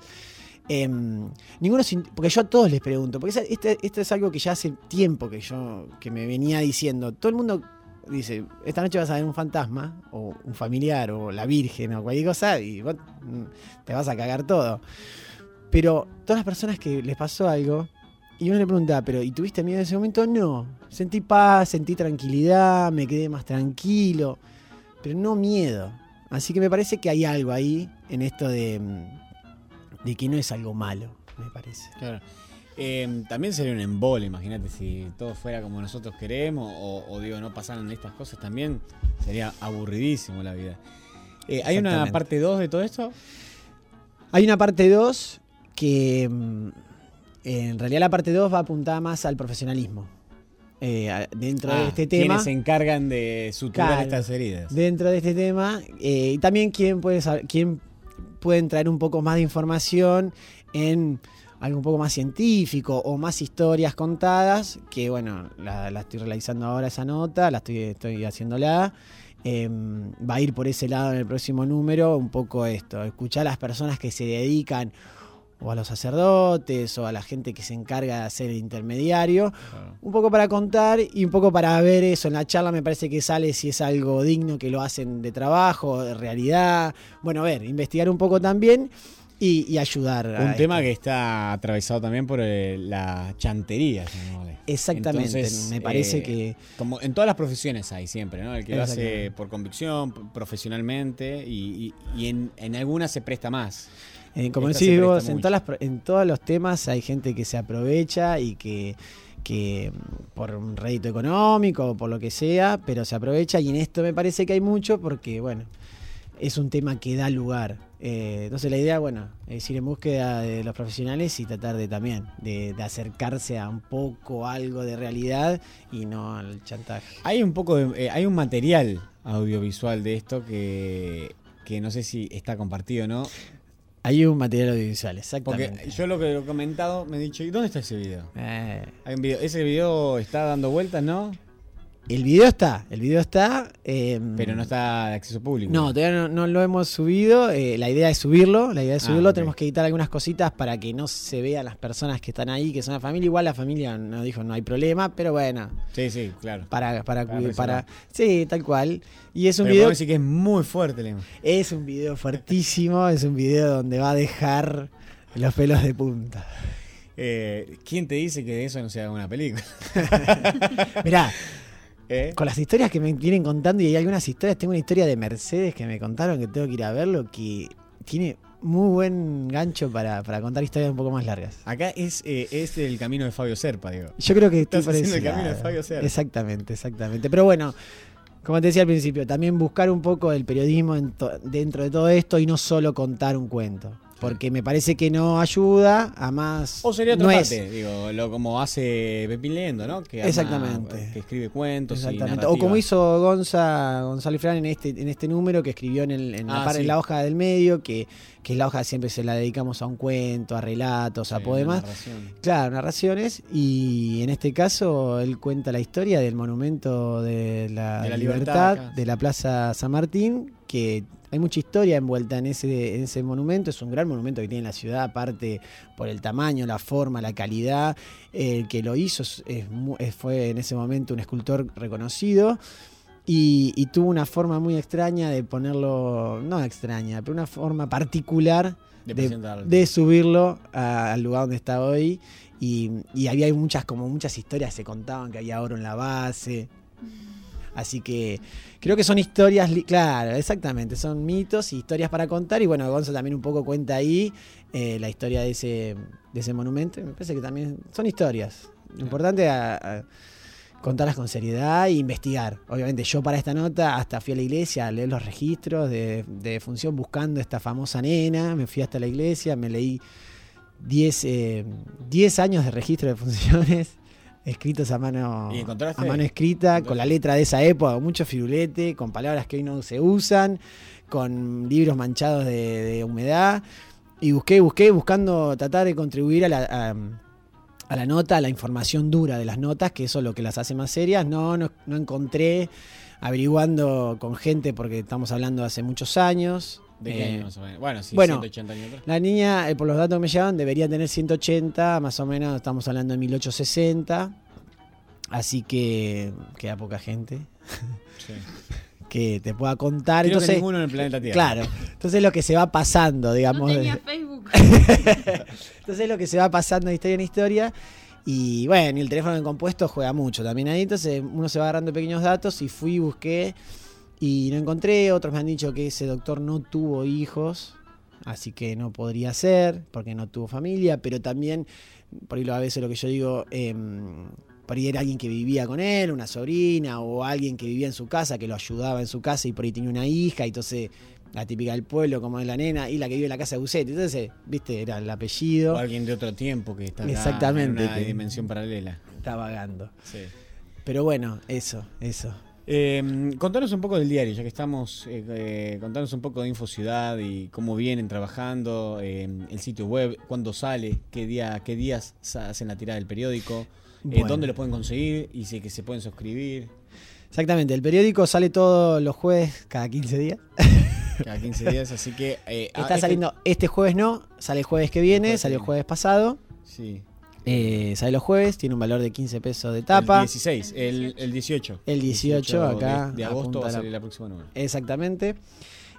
em, ninguno porque yo a todos les pregunto, porque este- esto es algo que ya hace tiempo que yo, que me venía diciendo, todo el mundo dice, esta noche vas a ver un fantasma, o un familiar, o la Virgen, o cualquier cosa, y vos mm, te vas a cagar todo. Pero todas las personas que les pasó algo, y uno le pregunta, pero ¿y tuviste miedo en ese momento? No. Sentí paz, sentí tranquilidad, me quedé más tranquilo, pero no miedo. Así que me parece que hay algo ahí en esto de, mm, de que no es algo malo, me parece. Claro. Eh, también sería un embole, imagínate, si todo fuera como nosotros queremos o, o digo, no pasaran estas cosas también, sería aburridísimo la vida. Eh, ¿Hay una parte 2 de todo esto? Hay una parte 2 que mm, en realidad la parte 2 va apuntada más al profesionalismo. Eh, dentro Ah, de este tema. ¿Quiénes se encargan de suturar Claro, estas heridas? Dentro de este tema. eh, y también quién puede quién pueden traer un poco más de información en algo un poco más científico o más historias contadas. Que bueno, la, la estoy realizando ahora esa nota, la estoy, estoy haciéndola. Eh, va a ir por ese lado en el próximo número, un poco esto, escuchar a las personas que se dedican o a los sacerdotes o a la gente que se encarga de hacer el intermediario, un poco para contar y un poco para ver eso. En la charla me parece que sale si es algo digno que lo hacen de trabajo, de realidad. Bueno, ver, investigar un poco también y, y ayudar. a Un tema esto. que está atravesado también por eh, la chantería. llamémosle. Exactamente, me parece eh, que- Como en todas las profesiones hay siempre, ¿no? El que lo hace por convicción, profesionalmente y, y- y en, en algunas se presta más. Eh, como Esta decís vos, en, todas las pro- en todos los temas hay gente que se aprovecha y que, que mm, por un rédito económico o por lo que sea, pero se aprovecha y en esto me parece que hay mucho porque, bueno, es un tema que da lugar. Eh, entonces la idea, bueno, es ir en búsqueda de los profesionales y tratar de también, de, de acercarse a un poco algo de realidad y no al chantaje. Hay un poco de, eh, hay un material audiovisual de esto que, que no sé si está compartido o no. Hay un material audiovisual, exactamente. Porque yo lo que he comentado me he dicho, ¿y dónde está ese video? Eh, Hay un video, ese video está dando vueltas, ¿no? El video está, el video está. em, Pero no está de acceso público. No, todavía no, no lo hemos subido. eh, la idea es subirlo. La idea es Ah, subirlo. Tenemos que editar algunas cositas para que no se vean las personas que están ahí, que son la familia. Igual la familia nos dijo no hay problema, pero bueno. Sí, sí, claro. Para, para, Para sí, tal cual. Y es un Pero video. decir que es muy fuerte imagen. Es un video fuertísimo. es un video donde va a dejar los pelos de punta. Eh, ¿Quién te dice que de eso no se haga una película? Mirá, ¿Eh? con las historias que me vienen contando, y hay algunas historias, tengo una historia de Mercedes que me contaron que tengo que ir a verlo, que tiene muy buen gancho para, para contar historias un poco más largas. Acá es, eh, es el camino de Fabio Serpa, digo. Yo creo que estoy Estás el camino de. Fabio Serpa. Exactamente, exactamente. Pero bueno, como te decía al principio, también buscar un poco el periodismo dentro de todo esto y no solo contar un cuento. Porque me parece que no ayuda a más. O sería otra no parte, es- digo, lo como hace Pepín Leyendo, ¿no? Que Exactamente. que escribe cuentos. y Exactamente. O como hizo Gonza, Gonzalo Fran en este, en este número que escribió en, el- en la, Ah, en la hoja del medio, que, que es la hoja siempre se la dedicamos a un cuento, a relatos, a poemas. narración. Claro, narraciones. Y en este caso él cuenta la historia del monumento de la, De la libertad, de la Plaza San Martín, que hay mucha historia envuelta en ese, en ese monumento. Es un gran monumento que tiene la ciudad, aparte por el tamaño, la forma, la calidad. El que lo hizo es- es fue en ese momento un escultor reconocido. Y, y tuvo una forma muy extraña de ponerlo, no extraña, pero una forma particular De de, presentarlo. de subirlo a- al lugar donde está hoy. Y, y había muchas, como muchas historias se contaban que había oro en la base. Así que creo que son historias, claro, exactamente, son mitos y historias para contar. Y bueno, Gonzo también un poco cuenta ahí eh, la historia de ese, de ese monumento. Me parece que también son historias. Lo importante es a- a contarlas con seriedad e investigar. Obviamente yo para esta nota hasta fui a la iglesia a leer los registros de, de función buscando esta famosa nena. Me fui hasta la iglesia, me leí 10 eh, 10 años de registro de funciones escritos a mano, a mano escrita, con la letra de esa época, mucho firulete, con palabras que hoy no se usan, con libros manchados de, de humedad. Y busqué, busqué, buscando tratar de contribuir a la, a, a la nota, a la información dura de las notas, que eso es lo que las hace más serias. No, no, no encontré averiguando con gente, porque estamos hablando de hace muchos años. ¿De qué Eh, año más o menos? Bueno, sí, bueno, 180 años atrás. la niña, eh, por los datos que me llegaban, debería tener 180, más o menos estamos hablando de 1860. Así que queda poca gente Sí. que te pueda contar. Creo que entonces, ninguno en el planeta Tierra. Claro. Entonces lo que se va pasando, digamos. No tenía Facebook. entonces lo que se va pasando de historia en historia. Y bueno, y el teléfono en compuesto juega mucho también ahí. Entonces uno se va agarrando pequeños datos y fui, busqué y no encontré. Otros me han dicho que ese doctor no tuvo hijos. así que no podría ser, porque no tuvo familia, pero también, por ahí a veces lo que yo digo, em, por ahí era alguien que vivía con él, una sobrina, o alguien que vivía en su casa, que lo ayudaba en su casa y por ahí tenía una hija, y entonces la típica del pueblo, como es la nena, y la que vive en la casa de Bucetti. Entonces, viste, era el apellido. O alguien de otro tiempo que está Exactamente, en una que- dimensión paralela. Está vagando. Sí. Pero bueno, eso, eso. Eh, contanos un poco del diario, ya que estamos, eh, eh, contanos un poco de Info Ciudad y cómo vienen trabajando, eh, el sitio web, cuándo sale, qué día, qué días hacen la tirada del periódico, eh, Bueno. dónde lo pueden conseguir y si que se pueden suscribir Exactamente, el periódico sale todos los jueves, cada 15 días. cada 15 días, así que eh, ah, Está este- saliendo este jueves no, sale el jueves que viene, salió el jueves pasado. Sí. Eh, sale los jueves, tiene un valor de 15 pesos de tapa. El 16, el, el 18. El 18 acá. De, de agosto va a salir la próxima número. Exactamente.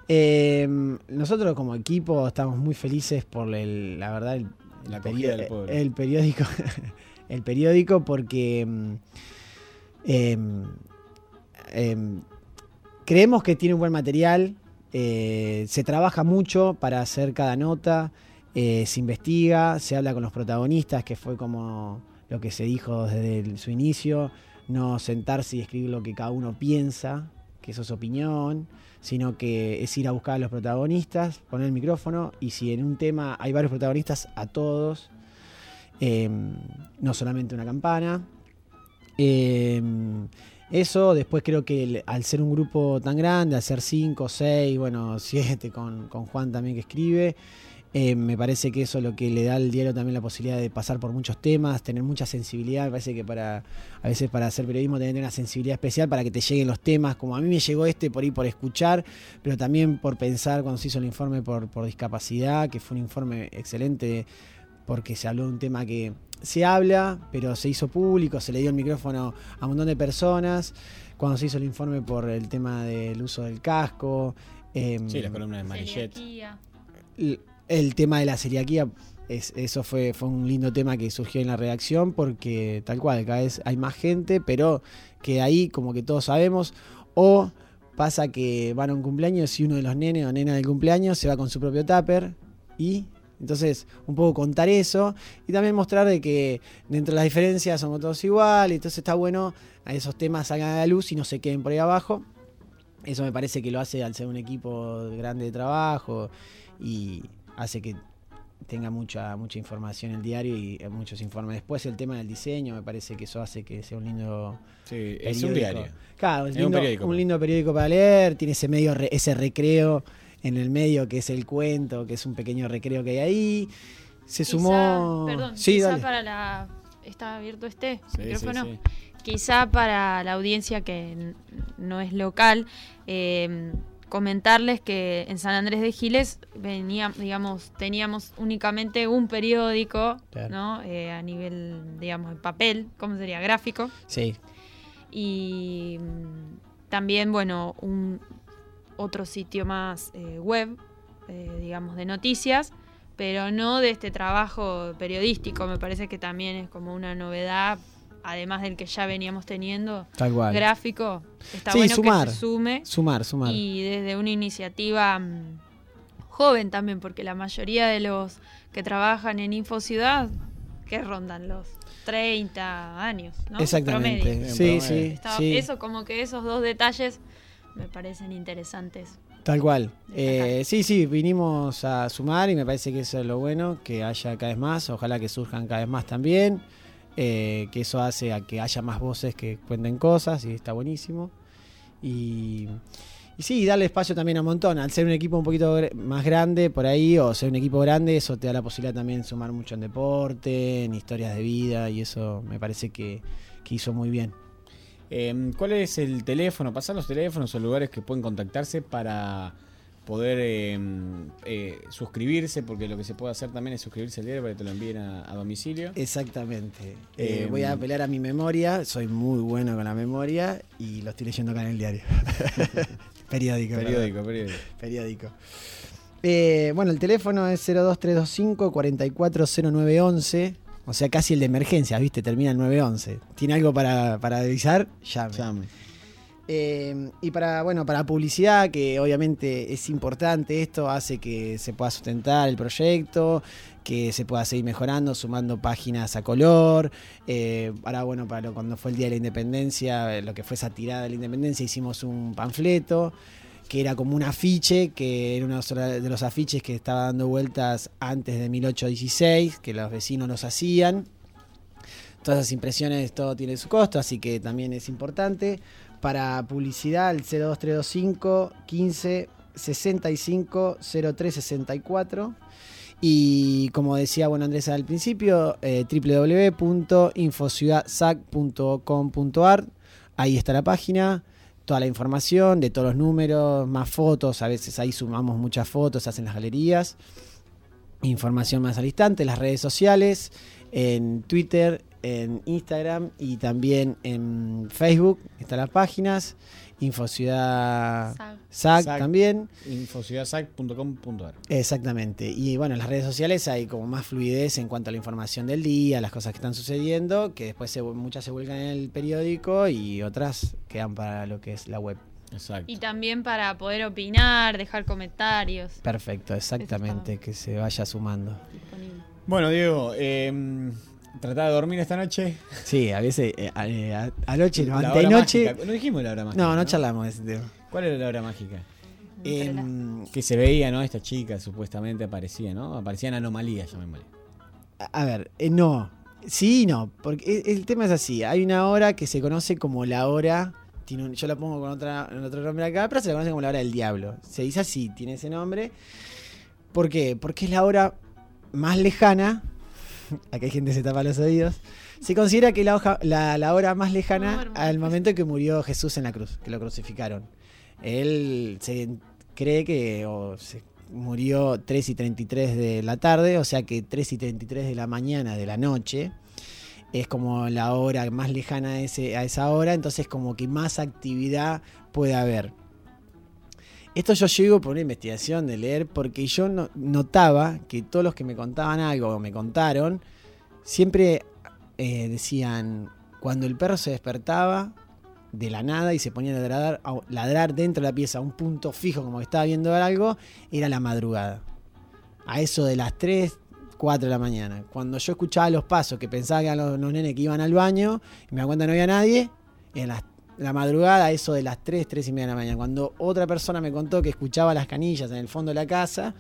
Eh, nosotros como equipo estamos muy felices por el- la verdad el, La del el periódico el periódico porque mm, em, em, creemos que tiene un buen material eh, se trabaja mucho para hacer cada nota eh, se investiga se habla con los protagonistas que fue como lo que se dijo desde su inicio no sentarse y escribir lo que cada uno piensa que eso es opinión, sino que es ir a buscar a los protagonistas, poner el micrófono y si en un tema hay varios protagonistas, a todos, eh, no solamente una campana. Eh, eso, después creo que al ser un grupo tan grande, al ser cinco, seis, bueno, siete con, con Juan también que escribe, eh, me parece que eso es lo que le da al diario también la posibilidad de pasar por muchos temas, tener mucha sensibilidad. Me parece que para a veces para hacer periodismo tenés una sensibilidad especial para que te lleguen los temas. Como a mí me llegó este por ahí por escuchar, pero también por pensar cuando se hizo el informe por, por discapacidad, que fue un informe excelente porque se habló de un tema que se habla, pero se hizo público, se le dio el micrófono a un montón de personas. Cuando se hizo el informe por el tema del uso del casco. em, Sí, la columna de. El, tema de la celiaquía, es, eso fue, fue un lindo tema que surgió en la redacción porque tal cual, cada vez hay más gente, pero que ahí como que todos sabemos, o pasa que van a un cumpleaños y uno de los nenes o nenas del cumpleaños se va con su propio tupper y entonces un poco contar eso y también mostrar de que dentro de las diferencias somos todos iguales, entonces está bueno esos temas salgan a la luz y no se queden por ahí abajo. Eso me parece que lo hace al ser un equipo grande de trabajo y hace que tenga mucha mucha información el diario y eh, muchos informes. Después el tema del diseño, me parece que eso hace que sea un lindo Sí, es un periódico. diario. Claro, es Es un lindo- periódico, un pues. lindo periódico para leer, tiene ese medio re- ese recreo en el medio que es el cuento, que es un pequeño recreo que hay ahí. Se Quizá- sumó Perdón, Sí, quizá dale. para la. ¿Está abierto este Sí, micrófono? sí, sí. Quizá para la audiencia que no es local, eh, comentarles que en San Andrés de Giles venía, digamos, teníamos únicamente un periódico, Claro. ¿no? Eh, a nivel, digamos, en papel, ¿cómo sería? Gráfico. Sí. Y mm, también, bueno, un otro sitio más eh, web, eh, digamos, de noticias, pero no de este trabajo periodístico. Me parece que también es como una novedad, además del que ya veníamos teniendo, Tal cual. gráfico. Está Sí, bueno sumar. que se sume. Sumar, sumar. Y desde una iniciativa mm, joven también, porque la mayoría de los que trabajan en InfoCiudad, que rondan los 30 años, ¿no? Exactamente. Promedio. Sí, sí, Está- sí. Eso, como que esos dos detalles me parecen interesantes. Tal cual. Eh, sí, sí, vinimos a sumar y me parece que eso es lo bueno, que haya cada vez más, ojalá que surjan cada vez más también, eh, que eso hace a que haya más voces que cuenten cosas y está buenísimo. Y, sí, darle espacio también a un montón, al ser un equipo un poquito más grande por ahí, o ser un equipo grande, eso te da la posibilidad también de sumar mucho en deporte, en historias de vida, y eso me parece que, que hizo muy bien. Eh, ¿Cuál es el teléfono? Pasar los teléfonos o lugares que pueden contactarse para poder eh, eh, suscribirse, porque lo que se puede hacer también es suscribirse al diario para que te lo envíen a, a domicilio. Exactamente. Eh, Eh, voy a apelar a mi memoria, soy muy bueno con la memoria y lo estoy leyendo acá en el diario. periódico. Periódico, periódico. Periódico. Eh, bueno, el teléfono es 02325 440911, o sea, casi el de emergencia, ¿viste? Termina en 911. ¿Tiene algo para, para avisar? Llame. Eh, y para, bueno, para publicidad, que obviamente es importante esto, hace que se pueda sustentar el proyecto, que se pueda seguir mejorando, sumando páginas a color. Eh, ahora, bueno, para lo- cuando fue el Día de la Independencia, eh, lo que fue esa tirada de la Independencia, hicimos un panfleto que era como un afiche, que era uno de los afiches que estaba dando vueltas antes de 1816, que los vecinos los hacían. Todas esas impresiones, todo tiene su costo, así que también es importante. Para publicidad, el 02325 15 65 03 64. Y como decía bueno Andrés al principio, eh. Ahí está la página, toda la información de todos los números, más fotos. A veces ahí sumamos muchas fotos, hacen las galerías. Información más al instante, las redes sociales, en Twitter, en Instagram y también en Facebook están las páginas. Infociudad SAC, también. Infociudadsac.com.ar. Exactamente. Y bueno, en las redes sociales hay como más fluidez en cuanto a la información del día, las cosas que están sucediendo, que después se, muchas se vuelcan en el periódico y otras quedan para lo que es la web. Exacto. Y también para poder opinar, dejar comentarios. Perfecto, exactamente, que se vaya sumando. Bueno, Diego, eh, ¿trataba de dormir esta noche? Sí, a veces, eh, a- eh, a- anoche, no, La hora antenoche. mágica. No dijimos la hora mágica. No, no charlamos de ese tema. ¿Cuál era la hora mágica? Em, que se veía, ¿no? Esta chica supuestamente aparecía, ¿no? Aparecían anomalías, llamémosle. A ver, eh, no. Sí y no. Porque e- el tema es así. Hay una hora que se conoce como la hora. Tiene un- yo la pongo con otra, en otro nombre acá, pero se la conoce como la hora del diablo. Se dice así, tiene ese nombre. ¿Por qué? Porque es la hora más lejana. Acá hay gente que se tapa los oídos. Se considera que la, hoja- la, la hora más lejana al momento en que murió Jesús en la cruz, que lo crucificaron. Él se cree que o se murió 3 y 33 de la tarde, o sea que 3 y 33 de la mañana de la noche es como la hora más lejana a, ese, a esa hora, entonces como que más actividad puede haber. Esto yo llego por una investigación de leer porque yo no- notaba que todos los que me contaban algo o me contaron, siempre eh, decían, cuando el perro se despertaba de la nada y se ponía a ladrar, ladrar dentro de la pieza un punto fijo como que estaba viendo algo, era la madrugada. A eso de las 3, 4 de la mañana. Cuando yo escuchaba los pasos, que pensaba que eran los, los nenes que iban al baño, y me da cuenta que no había nadie, en las- la madrugada, eso de las 3, 3 y media de la mañana. Cuando otra persona me contó que escuchaba las canillas en el fondo de la casa,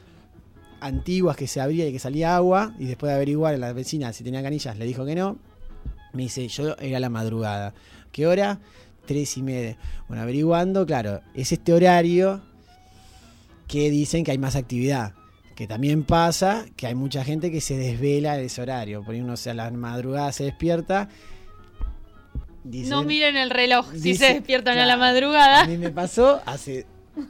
antiguas que se abría y que salía agua, y después de averiguar a la vecina si tenía canillas, le dijo que no. Me dice, yo era la madrugada. ¿Qué hora? Tres y media. Bueno, averiguando, claro, es este horario que dicen que hay más actividad. Que también pasa que hay mucha gente que se desvela en ese horario. Por ahí uno sea, a la madrugada se despierta. Dicen- no miren el reloj si dice- se despiertan a la madrugada. A mí me pasó hace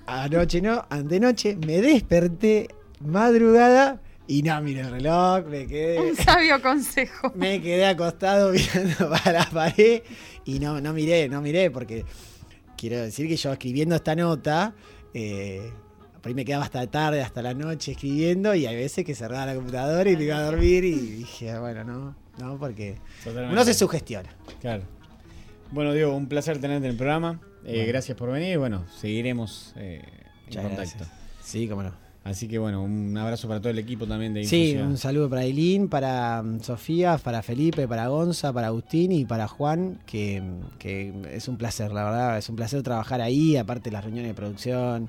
anoche, no, antenoche, me desperté madrugada y no miré el reloj, me quedé. Un sabio consejo. Me quedé acostado mirando para la pared y no, no miré, no miré, porque quiero decir que yo escribiendo esta nota, eh, por ahí me quedaba hasta tarde, hasta la noche escribiendo, y hay veces que cerraba la computadora y me iba a dormir y dije, bueno, no, no, porque Totalmente. uno se sugestiona. Claro. Bueno, Diego, un placer tenerte en el programa. Eh, Bueno. Gracias por venir. Bueno, seguiremos eh, en contacto. gracias. Sí, cómo no. Así que bueno, un abrazo para todo el equipo también de Sí, Infusión. un saludo para Eileen, para mm, Sofía, para Felipe, para Gonza, para Agustín y para Juan, que, que es un placer, la verdad, es un placer trabajar ahí, aparte de las reuniones de producción,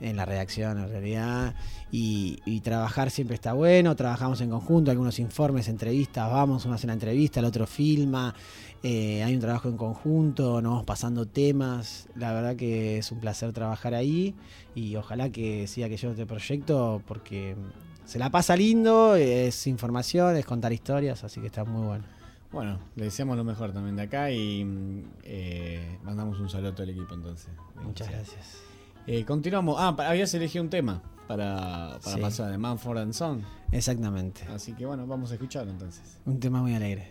en la redacción en realidad, y, y trabajar siempre está bueno, trabajamos en conjunto, algunos informes, entrevistas, vamos, uno hace una entrevista, el otro filma, eh, hay un trabajo en conjunto, nos vamos pasando temas, la verdad que es un placer trabajar ahí y ojalá que siga que yo este proyecto porque se la pasa lindo, es información, es contar historias, así que está muy bueno. Bueno, le deseamos lo mejor también de acá y eh, mandamos un saludo a todo el equipo entonces. Muchas gracias. Eh, continuamos. Ah, habías elegido un tema para, para Sí. pasar de Manford and Son. Exactamente. Así que bueno, vamos a escucharlo entonces. Un tema muy alegre.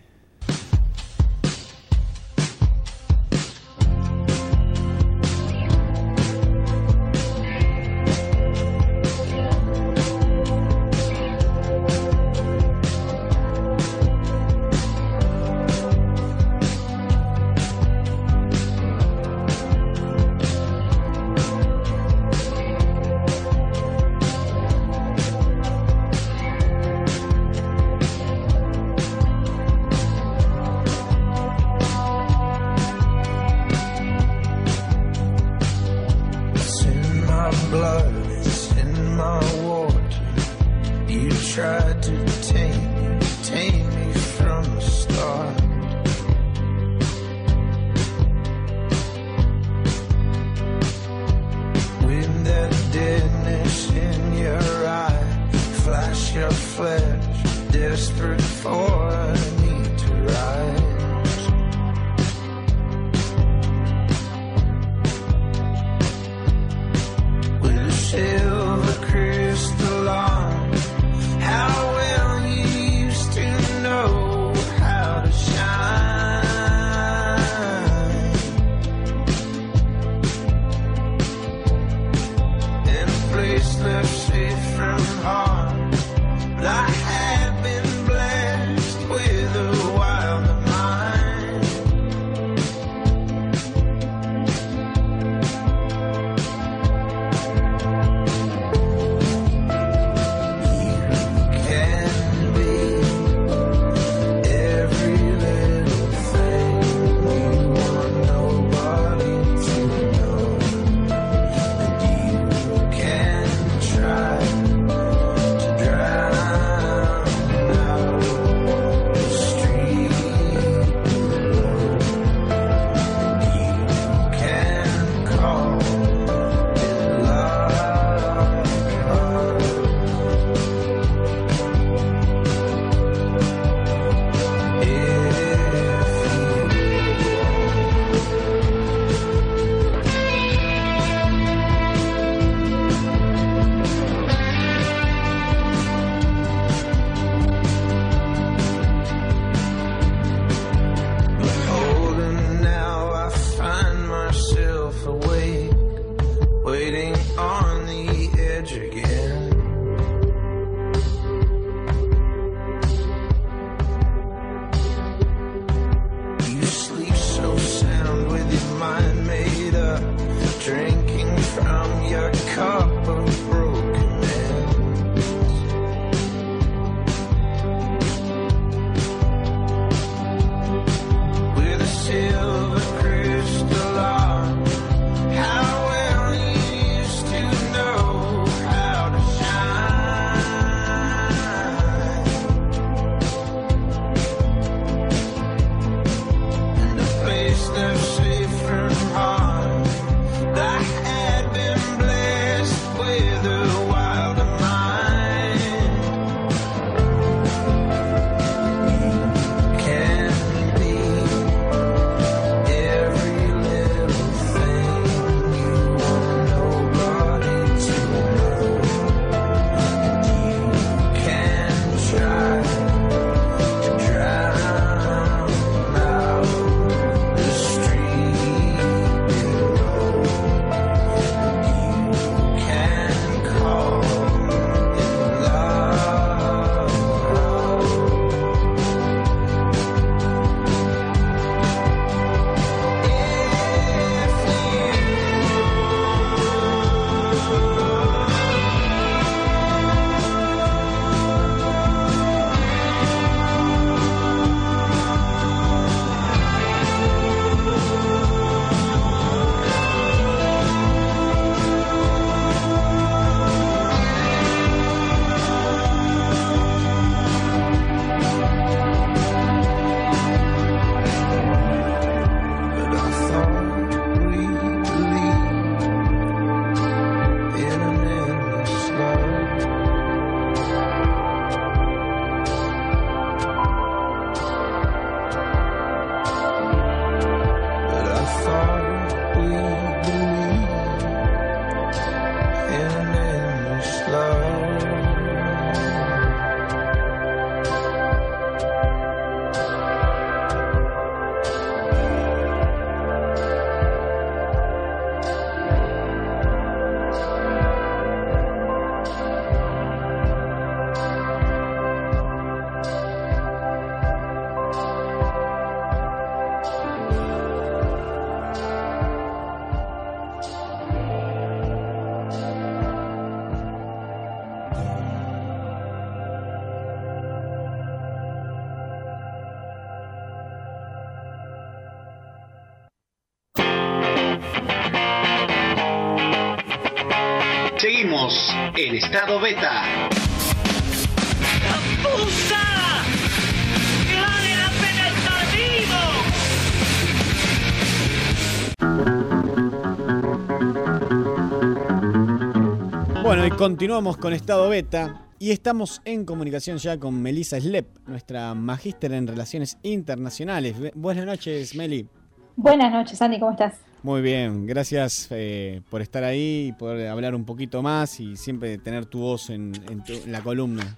Continuamos con Estado Beta. Y estamos en comunicación ya con Melissa Slep, nuestra magíster en Relaciones Internacionales. Buenas noches, Meli. Buenas noches, Andy, ¿cómo estás? Muy bien, gracias eh, por estar ahí y poder hablar un poquito más y siempre tener tu voz en, en tu- en la columna.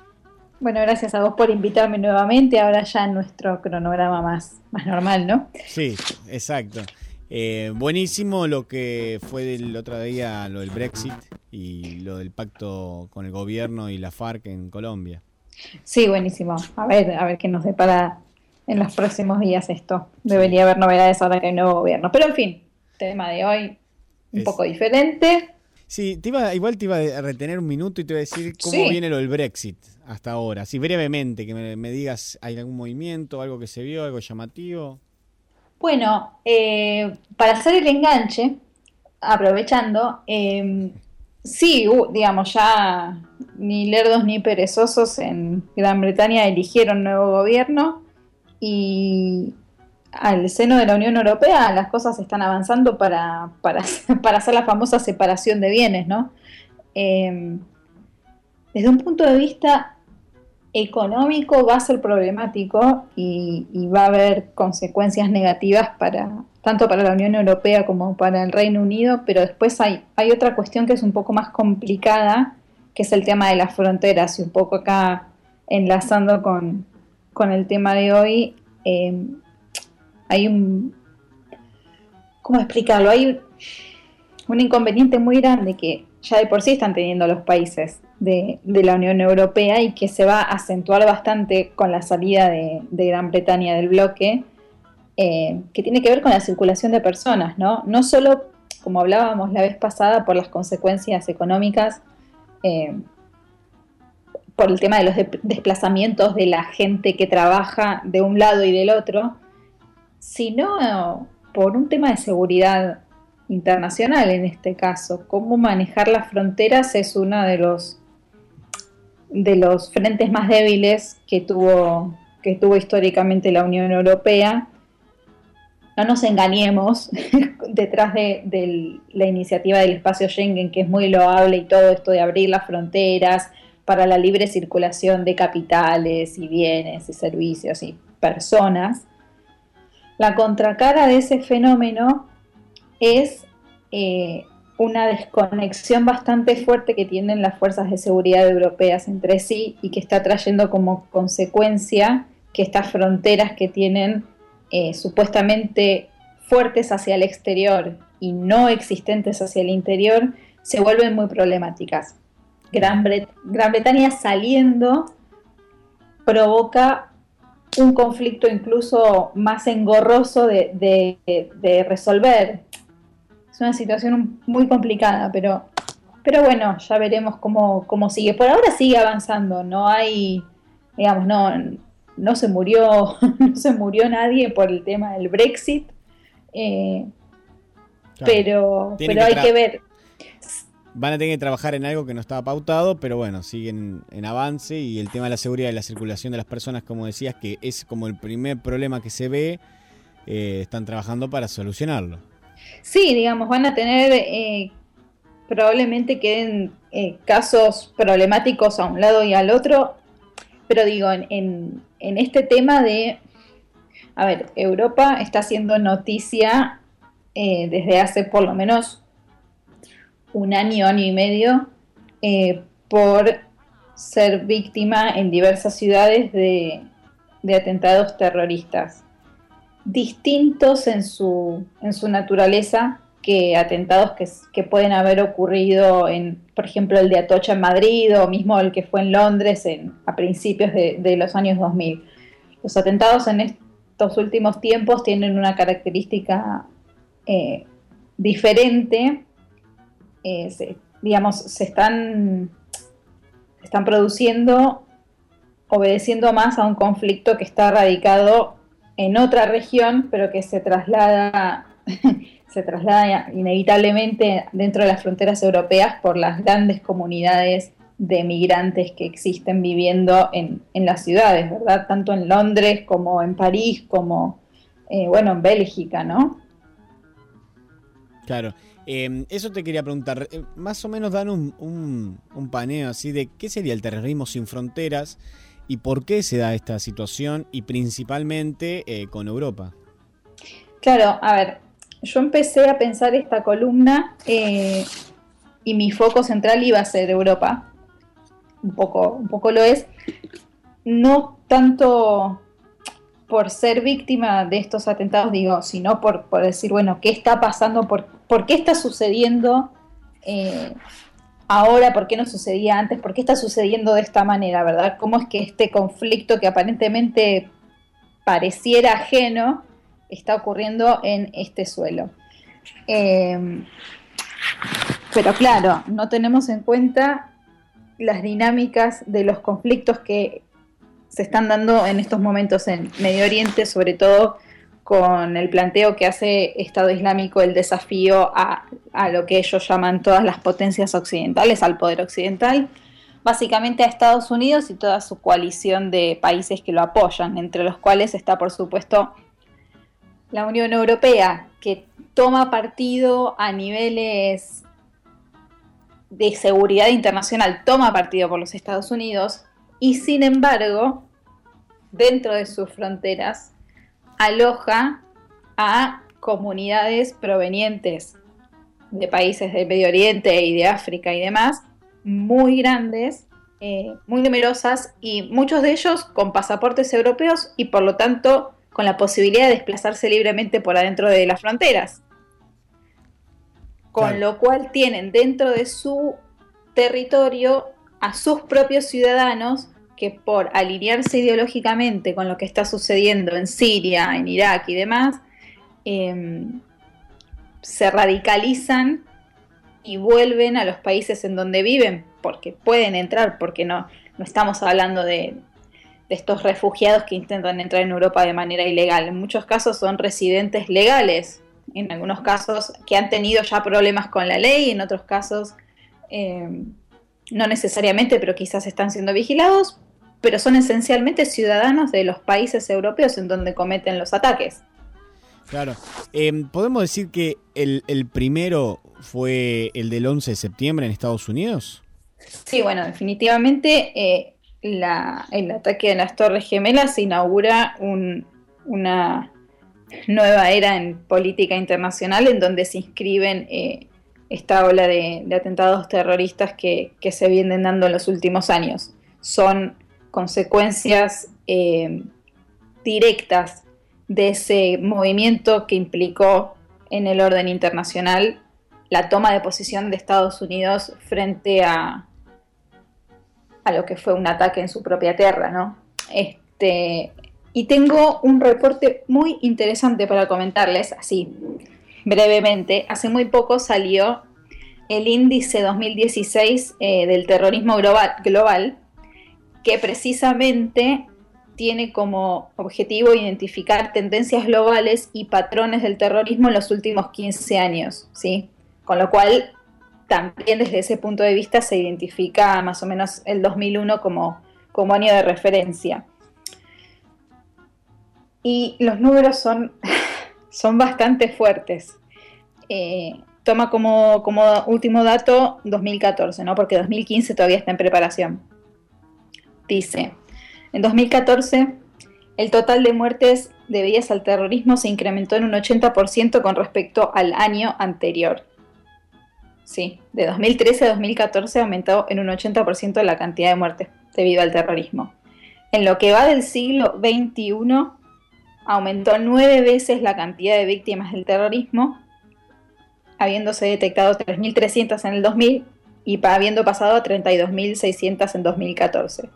Bueno, gracias a vos por invitarme nuevamente, ahora ya en nuestro cronograma más, más normal, ¿no? Sí, exacto. Eh, buenísimo lo que fue del otro día, lo del Brexit y lo del pacto con el gobierno y la FARC en Colombia. Sí, buenísimo. A ver, a ver qué nos depara en los próximos días esto. Debería haber novedades ahora que hay nuevo gobierno. Pero en fin, tema de hoy un Es- poco diferente. Sí, te iba, igual te iba a retener un minuto y te iba a decir cómo Sí. viene lo del Brexit hasta ahora. Así brevemente, que me, me digas, ¿hay algún movimiento, algo que se vio, algo llamativo? Bueno, eh, para hacer el enganche, aprovechando, eh, sí, digamos, ya ni lerdos ni perezosos en Gran Bretaña eligieron nuevo gobierno y al seno de la Unión Europea las cosas están avanzando para, para, para hacer la famosa separación de bienes, ¿no? Eh, desde un punto de vista económico va a ser problemático y, va a haber consecuencias negativas para tanto para la Unión Europea como para el Reino Unido, pero después hay, otra cuestión que es un poco más complicada, que es el tema de las fronteras, y un poco acá enlazando con, con el tema de hoy, eh, hay un... ¿Cómo explicarlo? Hay un inconveniente muy grande que ya de por sí están teniendo los países de, la Unión Europea y que se va a acentuar bastante con la salida de, Gran Bretaña del bloque, eh, que tiene que ver con la circulación de personas, ¿no? No solo, como hablábamos la vez pasada, por las consecuencias económicas, eh, por el tema de los de- desplazamientos de la gente que trabaja de un lado y del otro, sino por un tema de seguridad internacional en este caso. Cómo manejar las fronteras es uno de los de los frentes más débiles que tuvo que tuvo históricamente la Unión Europea. No nos engañemos, detrás de, de la iniciativa del espacio Schengen, que es muy loable y todo esto de abrir las fronteras para la libre circulación de capitales y bienes y servicios y personas, la contracara de ese fenómeno es eh, una desconexión bastante fuerte que tienen las fuerzas de seguridad europeas entre sí y que está trayendo como consecuencia que estas fronteras que tienen eh, supuestamente fuertes hacia el exterior y no existentes hacia el interior se vuelven muy problemáticas. Gran, Bre- Gran Bretaña saliendo provoca un conflicto incluso más engorroso de resolver. Es una situación muy complicada, pero, pero bueno, ya veremos cómo, cómo sigue. Por ahora sigue avanzando, no hay, digamos, no, no se murió, no se murió nadie por el tema del Brexit, eh, Claro. pero, pero que hay que ver. Van a tener que trabajar en algo que no estaba pautado, pero bueno, siguen en avance y el tema de la seguridad y la circulación de las personas, como decías, que es como el primer problema que se ve, eh, están trabajando para solucionarlo. Sí, digamos, van a tener, eh, probablemente queden eh, casos problemáticos a un lado y al otro, pero digo, en, en- este tema de, a ver, Europa está haciendo noticia eh, desde hace por lo menos un año, año y medio, por ser víctima en diversas ciudades de, de atentados terroristas distintos en su, en su naturaleza que atentados que, pueden haber ocurrido en, por ejemplo, el de Atocha en Madrid o mismo el que fue en Londres en, a principios de, los años 2000. Los atentados en estos últimos tiempos tienen una característica eh, diferente. Eh, digamos, se están, se están produciendo obedeciendo más a un conflicto que está radicado en otra región, pero que se traslada, se traslada inevitablemente dentro de las fronteras europeas por las grandes comunidades de migrantes que existen viviendo en, en las ciudades, ¿verdad? Tanto en Londres como en París, como, eh, bueno, en Bélgica, ¿no? Claro. Eh, eso te quería preguntar. Eh, más o menos dan un, un, un paneo así de qué sería el terrorismo sin fronteras y por qué se da esta situación y principalmente eh, con Europa. Claro, a ver, yo empecé a pensar esta columna eh, y mi foco central iba a ser Europa. Un poco, un poco lo es. No tanto por ser víctima de estos atentados, digo, sino por, por decir, bueno, ¿qué está pasando? ¿Por, por qué está sucediendo eh, ahora? ¿Por qué no sucedía antes? ¿Por qué está sucediendo de esta manera, verdad? ¿Cómo es que este conflicto que aparentemente pareciera ajeno está ocurriendo en este suelo? Eh, pero claro, no tenemos en cuenta las dinámicas de los conflictos que se están dando en estos momentos en Medio Oriente, sobre todo con el planteo que hace Estado Islámico el desafío a, a, lo que ellos llaman todas las potencias occidentales, al poder occidental, básicamente a Estados Unidos y toda su coalición de países que lo apoyan, entre los cuales está por supuesto la Unión Europea, que toma partido a niveles de seguridad internacional, toma partido por los Estados Unidos y sin embargo, dentro de sus fronteras, aloja a comunidades provenientes de países del Medio Oriente y de África y demás, muy grandes, eh, muy numerosas y muchos de ellos con pasaportes europeos y por lo tanto con la posibilidad de desplazarse libremente por adentro de las fronteras. Con lo cual tienen dentro de su territorio a sus propios ciudadanos que por alinearse ideológicamente con lo que está sucediendo en Siria, en Irak y demás, eh, se radicalizan y vuelven a los países en donde viven, porque pueden entrar, porque no, no estamos hablando de, de estos refugiados que intentan entrar en Europa de manera ilegal. En muchos casos son residentes legales, en algunos casos que han tenido ya problemas con la ley, en otros casos eh, no necesariamente, pero quizás están siendo vigilados, pero son esencialmente ciudadanos de los países europeos en donde cometen los ataques. Claro. Eh, ¿Podemos decir que el, el, primero fue el del 11 de septiembre en Estados Unidos? Sí, bueno, definitivamente eh, la, el ataque de las Torres Gemelas inaugura un, una nueva era en política internacional en donde se inscriben eh, esta ola de, de atentados terroristas que, que, se vienen dando en los últimos años. Son consecuencias eh, directas de ese movimiento que implicó en el orden internacional la toma de posición de Estados Unidos frente a, a lo que fue un ataque en su propia tierra, ¿no? Este, y tengo un reporte muy interesante para comentarles, así brevemente. Hace muy poco salió el índice 2016 eh, del terrorismo global, global, que precisamente tiene como objetivo identificar tendencias globales y patrones del terrorismo en los últimos 15 años, ¿sí? Con lo cual, también desde ese punto de vista se identifica más o menos el 2001 como, como año de referencia. Y los números son, son bastante fuertes. Eh, toma como, como, último dato 2014, ¿no? Porque 2015 todavía está en preparación. Dice, en 2014, el total de muertes debidas al terrorismo se incrementó en un 80% con respecto al año anterior. Sí, de 2013 a 2014 aumentó en un 80% la cantidad de muertes debido al terrorismo. En lo que va del siglo XXI, aumentó nueve veces la cantidad de víctimas del terrorismo, habiéndose detectado 3.300 en el 2000 y habiendo pasado a 32.600 en 2014.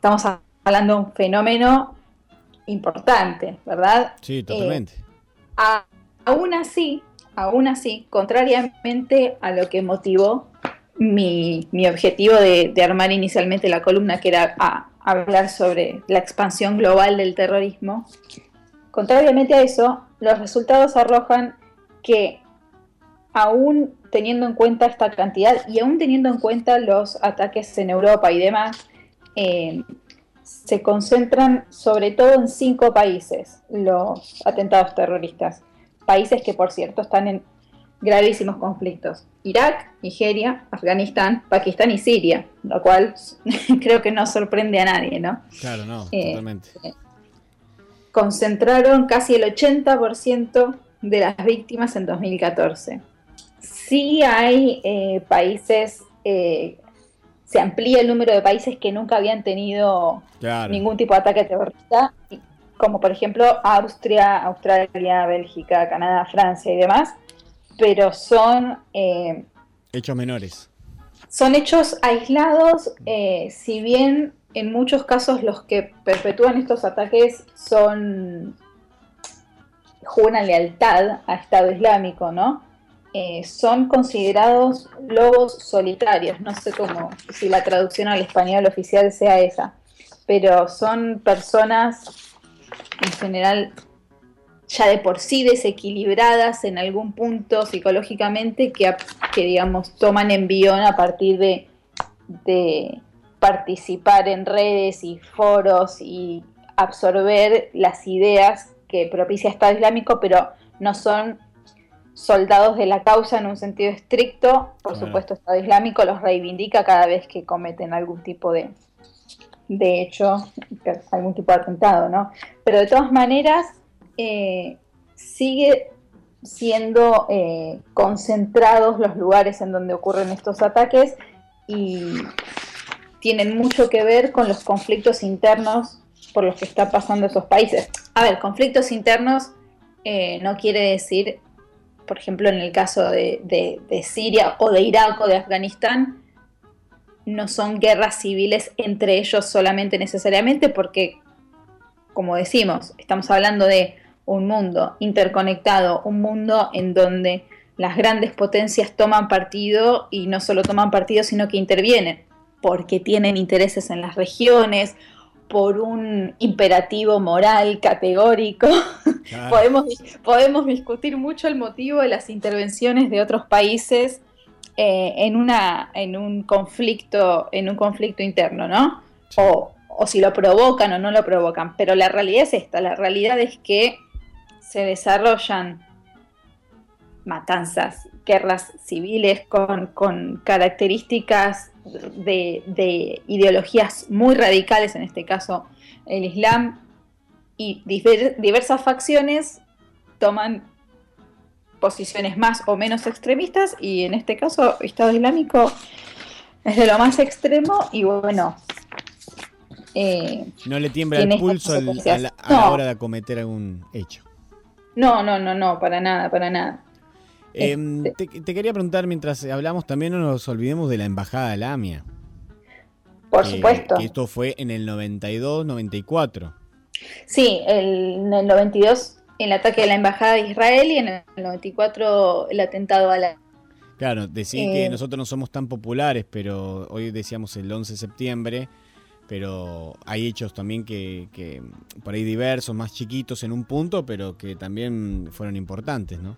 Estamos hablando de un fenómeno importante, ¿verdad? Sí, totalmente. Eh, a, aún así, aún así, contrariamente a lo que motivó mi, mi objetivo de, de, armar inicialmente la columna, que era a, hablar sobre la expansión global del terrorismo, contrariamente a eso, los resultados arrojan que aún teniendo en cuenta esta cantidad y aún teniendo en cuenta los ataques en Europa y demás, eh, se concentran sobre todo en cinco países los atentados terroristas. países que por cierto están en gravísimos conflictos. Irak, Nigeria, Afganistán, Pakistán y Siria, lo cual creo que no sorprende a nadie, ¿no? Claro, no, Eh, totalmente. concentraron casi el 80% de las víctimas en 2014. Sí hay eh, países, eh, se amplía el número de países que nunca habían tenido Claro. ningún tipo de ataque terrorista, como por ejemplo Austria, Australia, Bélgica, Canadá, Francia y demás, pero son, eh, Hechos menores. son hechos aislados, eh, si bien en muchos casos los que perpetúan estos ataques son juran lealtad a Estado Islámico, ¿no? Eh, son considerados lobos solitarios, no sé cómo, si la traducción al español oficial sea esa, pero son personas en general ya de por sí desequilibradas en algún punto psicológicamente que, que digamos, toman envión a partir de, de participar en redes y foros y absorber las ideas que propicia Estado Islámico, pero no son soldados de la causa en un sentido estricto. Por supuesto, Estado Islámico los reivindica cada vez que cometen algún tipo de, de hecho, algún tipo de atentado, ¿no? Pero de todas maneras, eh, sigue siendo eh, concentrados los lugares en donde ocurren estos ataques y tienen mucho que ver con los conflictos internos por los que están pasando esos países. A ver, conflictos internos eh, no quiere decir, por ejemplo, en el caso de, de- Siria o de Irak o de Afganistán, no son guerras civiles entre ellos solamente necesariamente porque, como decimos, estamos hablando de un mundo interconectado, un mundo en donde las grandes potencias toman partido y no solo toman partido, sino que intervienen, porque tienen intereses en las regiones, por un imperativo moral categórico. podemos, podemos discutir mucho el motivo de las intervenciones de otros países eh, en, una, en un conflicto, en un conflicto interno, ¿no? O, o si lo provocan o no lo provocan. Pero la realidad es esta, la realidad es que se desarrollan matanzas, guerras civiles con, con características de, de ideologías muy radicales, en este caso el Islam, y diver- diversas facciones toman posiciones más o menos extremistas y en este caso Estado Islámico es de lo más extremo y bueno, eh, No le tiembla el pulso al- a, la, a la hora de acometer algún hecho. no, no, no, no, para nada, para nada. Em, te, te quería preguntar, mientras hablamos, también no nos olvidemos de la embajada de la AMIA. Por que- supuesto. Que esto fue en el 92-94. Sí, el- en el 92 el ataque de la embajada de Israel y en el 94 el atentado a la Claro, decir Eh. que nosotros no somos tan populares, pero hoy decíamos el 11 de septiembre, pero hay hechos también que, que por ahí diversos, más chiquitos en un punto, pero que también fueron importantes, ¿no?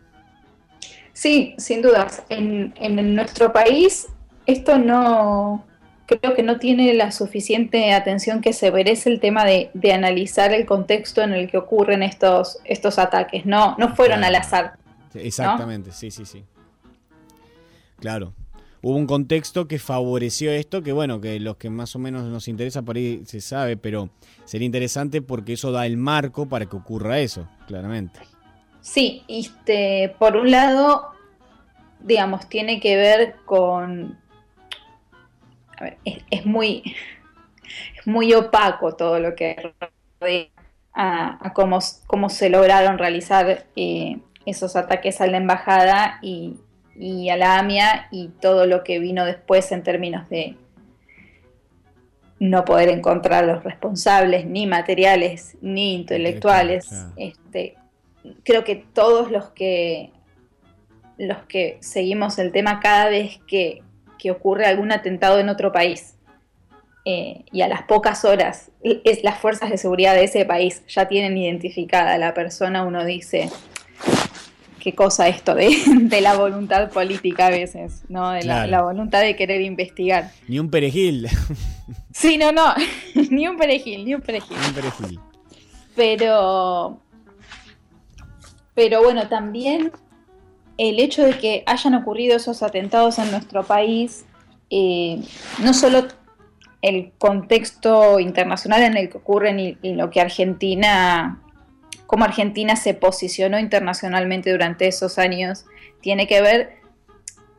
Sí, sin dudas. En, en nuestro país esto no, creo que no tiene la suficiente atención que se merece el tema de, de analizar el contexto en el que ocurren estos, estos ataques. No, no fueron Claro. al azar. Exactamente, sí, sí, sí. Claro. Hubo un contexto que favoreció esto, que bueno, que los que más o menos nos interesa por ahí se sabe, pero sería interesante porque eso da el marco para que ocurra eso, claramente. Sí, este, por un lado, digamos, tiene que ver con... A ver, es, es muy, es muy opaco todo lo que rodea a, a cómo, cómo se lograron realizar eh, esos ataques a la embajada y, y a la AMIA y todo lo que vino después en términos de no poder encontrar los responsables, ni materiales, ni intelectuales. Claro. Este, creo que todos los que los que seguimos el tema cada vez que, que ocurre algún atentado en otro país eh, y a las pocas horas es, las fuerzas de seguridad de ese país ya tienen identificada a la persona, uno dice qué cosa esto de, de la voluntad política a veces, ¿no? De la, la voluntad de querer investigar. Ni un perejil. Sí, no, no, ni un perejil, ni un perejil. Ni un perejil. Pero pero bueno, también el hecho de que hayan ocurrido esos atentados en nuestro país, eh, no solo el contexto internacional en el que ocurren y, y lo que Argentina, cómo Argentina se posicionó internacionalmente durante esos años, tiene que ver,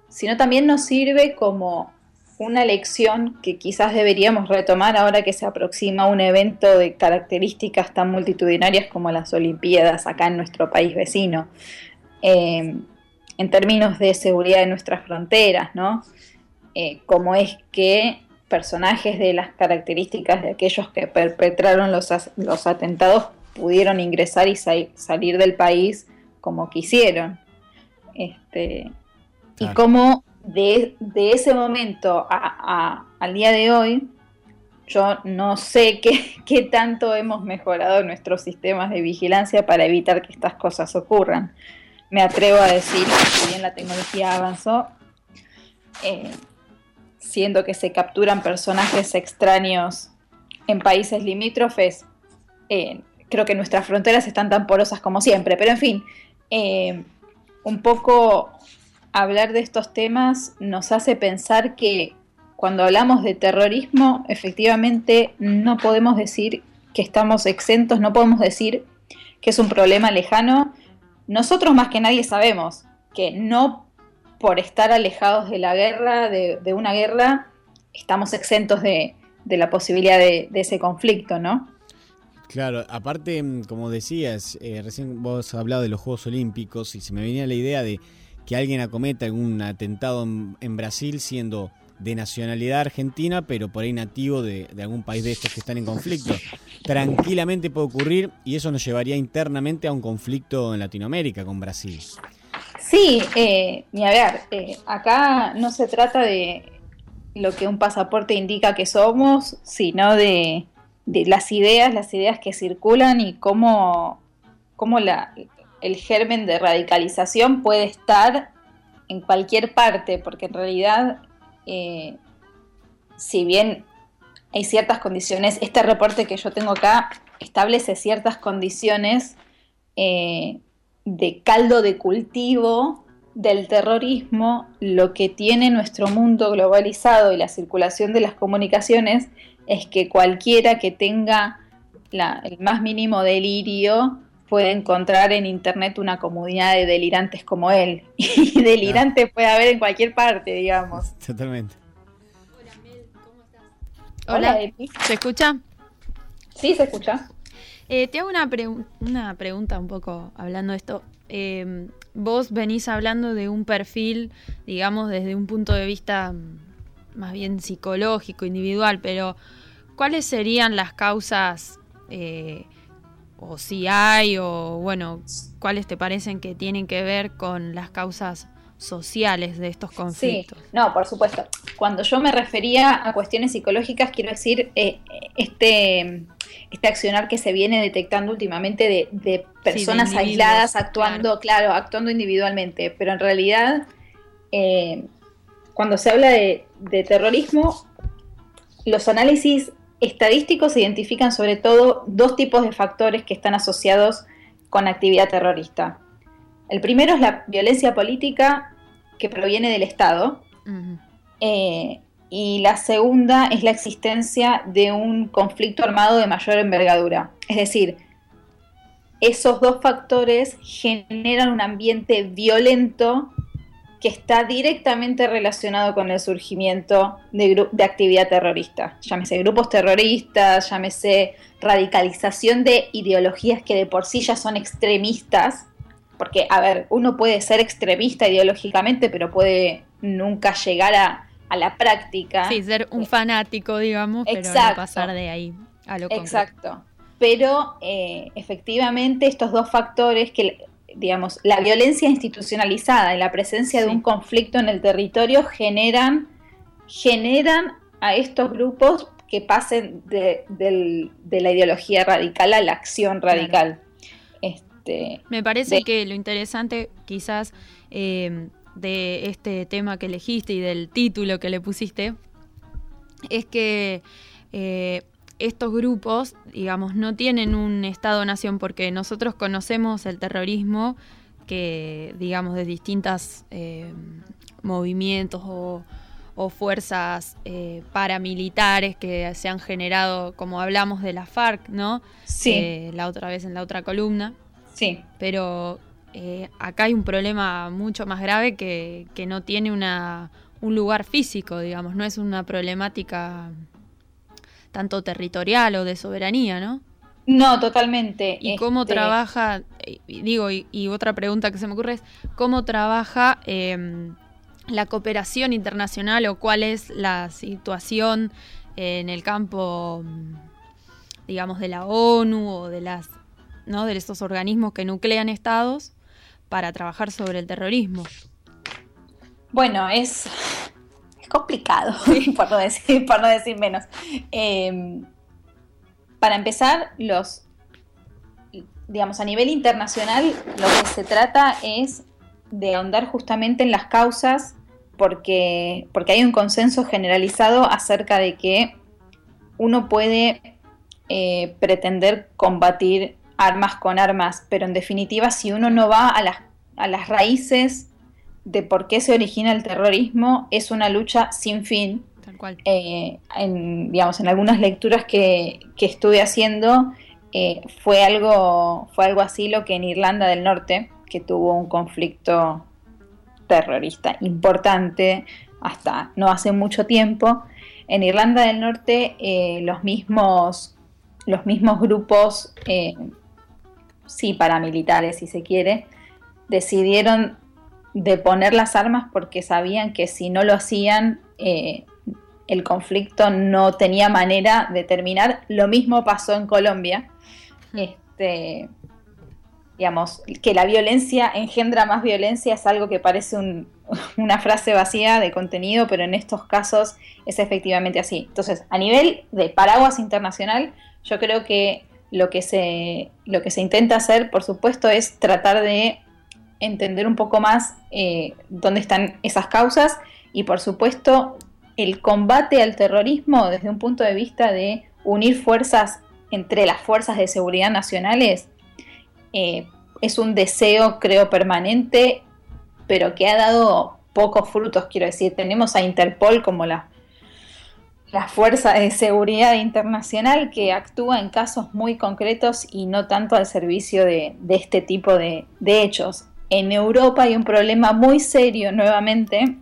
sino también nos sirve como una lección que quizás deberíamos retomar ahora que se aproxima un evento de características tan multitudinarias como las Olimpiadas acá en nuestro país vecino, eh, en términos de seguridad de nuestras fronteras, ¿no? Eh, como es que personajes de las características de aquellos que perpetraron los, los atentados pudieron ingresar y sa salir del país como quisieron. Este, Y cómo de, de ese momento a, al día de hoy, yo no sé qué, qué, tanto hemos mejorado nuestros sistemas de vigilancia para evitar que estas cosas ocurran. Me atrevo a decir que si bien la tecnología avanzó, eh, siendo que se capturan personajes extraños en países limítrofes, eh, creo que nuestras fronteras están tan porosas como siempre. Pero en fin, eh, un poco hablar de estos temas nos hace pensar que cuando hablamos de terrorismo, efectivamente no podemos decir que estamos exentos, no podemos decir que es un problema lejano. Nosotros más que nadie sabemos que no por estar alejados de la guerra, de, una guerra, estamos exentos de, la posibilidad de, ese conflicto, ¿no? Claro, aparte, como decías, eh, recién vos hablado de los Juegos Olímpicos y se me venía la idea de que alguien acometa algún atentado en, Brasil siendo de nacionalidad argentina, pero por ahí nativo de, algún país de estos que están en conflicto. Tranquilamente puede ocurrir y eso nos llevaría internamente a un conflicto en Latinoamérica con Brasil. Sí, eh, a ver, eh, acá no se trata de lo que un pasaporte indica que somos, sino de, de las ideas, las ideas que circulan y cómo, cómo la, el germen de radicalización puede estar en cualquier parte, porque en realidad, eh, si bien hay ciertas condiciones, este reporte que yo tengo acá establece ciertas condiciones eh, de caldo de cultivo del terrorismo, lo que tiene nuestro mundo globalizado y la circulación de las comunicaciones es que cualquiera que tenga el más mínimo delirio puede encontrar en internet una comunidad de delirantes como él. Y delirante puede haber en cualquier parte, digamos. Totalmente. Hola, Mel, ¿cómo estás? Hola, Hola ¿se escucha? Sí, se escucha. Eh, te hago una, pre una, pregunta un poco hablando de esto. Eh, vos venís hablando de un perfil, digamos, desde un punto de vista más bien psicológico, individual, pero ¿cuáles serían las causas eh, o si hay, o bueno, cuáles te parecen que tienen que ver con las causas sociales de estos conflictos. Sí, no, por supuesto. Cuando yo me refería a cuestiones psicológicas, quiero decir eh, este, este accionar que se viene detectando últimamente de, de personas sí, de aisladas actuando, claro. claro. actuando individualmente, pero en realidad eh, cuando se habla de, de terrorismo, los análisis estadísticos identifican sobre todo dos tipos de factores que están asociados con actividad terrorista. El primero es la violencia política que proviene del Estado. Uh -huh. eh, y la segunda es la existencia de un conflicto armado de mayor envergadura. Es decir, esos dos factores generan un ambiente violento que está directamente relacionado con el surgimiento de, de, actividad terrorista. Llámese grupos terroristas, llámese radicalización de ideologías que de por sí ya son extremistas, porque, a ver, uno puede ser extremista ideológicamente, pero puede nunca llegar a, a la práctica. Sí, ser un fanático, digamos, pero Exacto. no pasar de ahí a lo concreto. Exacto. Pero eh, efectivamente estos dos factores que digamos, la violencia institucionalizada y la presencia sí. de un conflicto en el territorio generan, generan a estos grupos que pasen de, de, de la ideología radical a la acción radical. Claro. Este, Me parece de... que lo interesante quizás eh, de este tema que elegiste y del título que le pusiste es que eh, estos grupos, digamos, no tienen un Estado-nación porque nosotros conocemos el terrorismo que, digamos, de distintas eh, movimientos o, o fuerzas eh, paramilitares que se han generado, como hablamos de la FARC, ¿no? Sí. Eh, la otra vez en la otra columna. Sí. Pero acá hay un problema mucho más grave que, que no tiene una, un lugar físico, digamos, no es una problemática tanto territorial o de soberanía, ¿no? No, totalmente. ¿Y cómo Este, trabaja, digo, y, y otra pregunta que se me ocurre es, ¿cómo trabaja eh, la cooperación internacional o cuál es la situación en el campo, mm, digamos, de la ONU o de las, ¿no? de estos organismos que nuclean estados para trabajar sobre el terrorismo? Bueno, es, complicado, por, no decir, por no decir menos. Eh, para empezar, los, digamos, a nivel internacional, lo que se trata es de ahondar justamente en las causas, porque, porque hay un consenso generalizado acerca de que uno puede eh, pretender combatir armas con armas, pero en definitiva, si uno no va a las, a las raíces de por qué se origina el terrorismo, es una lucha sin fin. Tal cual. Eh, en, digamos, en algunas lecturas que, que estuve haciendo, eh, fue, algo, fue algo así lo que en Irlanda del Norte, que tuvo un conflicto terrorista importante hasta no hace mucho tiempo, en Irlanda del Norte eh, los, mismos, los mismos grupos, sí, paramilitares si se quiere, decidieron deponer las armas porque sabían que si no lo hacían, eh, el conflicto no tenía manera de terminar. Lo mismo pasó en Colombia. Este, digamos, que la violencia engendra más violencia es algo que parece un- una frase vacía de contenido, pero en estos casos es efectivamente así. Entonces, a nivel de paraguas internacional, yo creo que lo que se, lo que se intenta hacer, por supuesto, es tratar de entender un poco más eh, dónde están esas causas y, por supuesto, el combate al terrorismo desde un punto de vista de unir fuerzas entre las fuerzas de seguridad nacionales eh, es un deseo, creo, permanente, pero que ha dado pocos frutos, quiero decir. Tenemos a Interpol como la, la fuerza de seguridad internacional que actúa en casos muy concretos y no tanto al servicio de, este tipo de hechos. En Europa hay un problema muy serio nuevamente.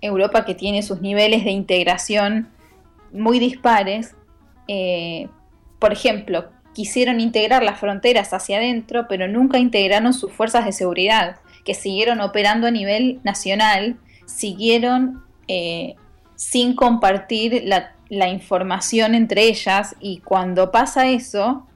Europa que tiene sus niveles de integración muy dispares. Eh, por ejemplo, quisieron integrar las fronteras hacia adentro, pero nunca integraron sus fuerzas de seguridad, que siguieron operando a nivel nacional, siguieron eh, sin compartir la, la información entre ellas y cuando pasa eso,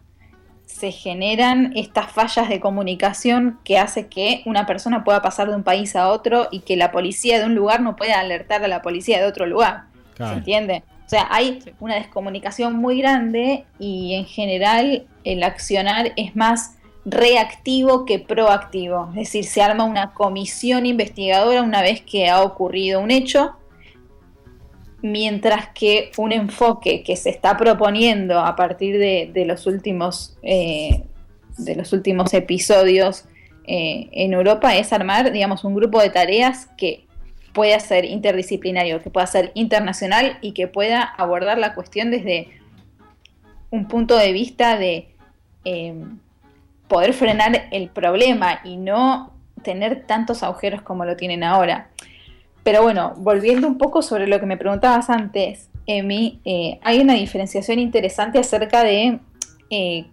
se generan estas fallas de comunicación que hace que una persona pueda pasar de un país a otro y que la policía de un lugar no pueda alertar a la policía de otro lugar. ¿Se entiende? O sea, hay una descomunicación muy grande y en general el accionar es más reactivo que proactivo. Es decir, se arma una comisión investigadora una vez que ha ocurrido un hecho, mientras que un enfoque que se está proponiendo a partir de, los últimos eh, de los últimos episodios eh, en Europa es armar, digamos, un grupo de tareas que pueda ser interdisciplinario, que pueda ser internacional y que pueda abordar la cuestión desde un punto de vista de eh, poder frenar el problema y no tener tantos agujeros como lo tienen ahora. Pero bueno, volviendo un poco sobre lo que me preguntabas antes, Emi, eh, hay una diferenciación interesante acerca de eh,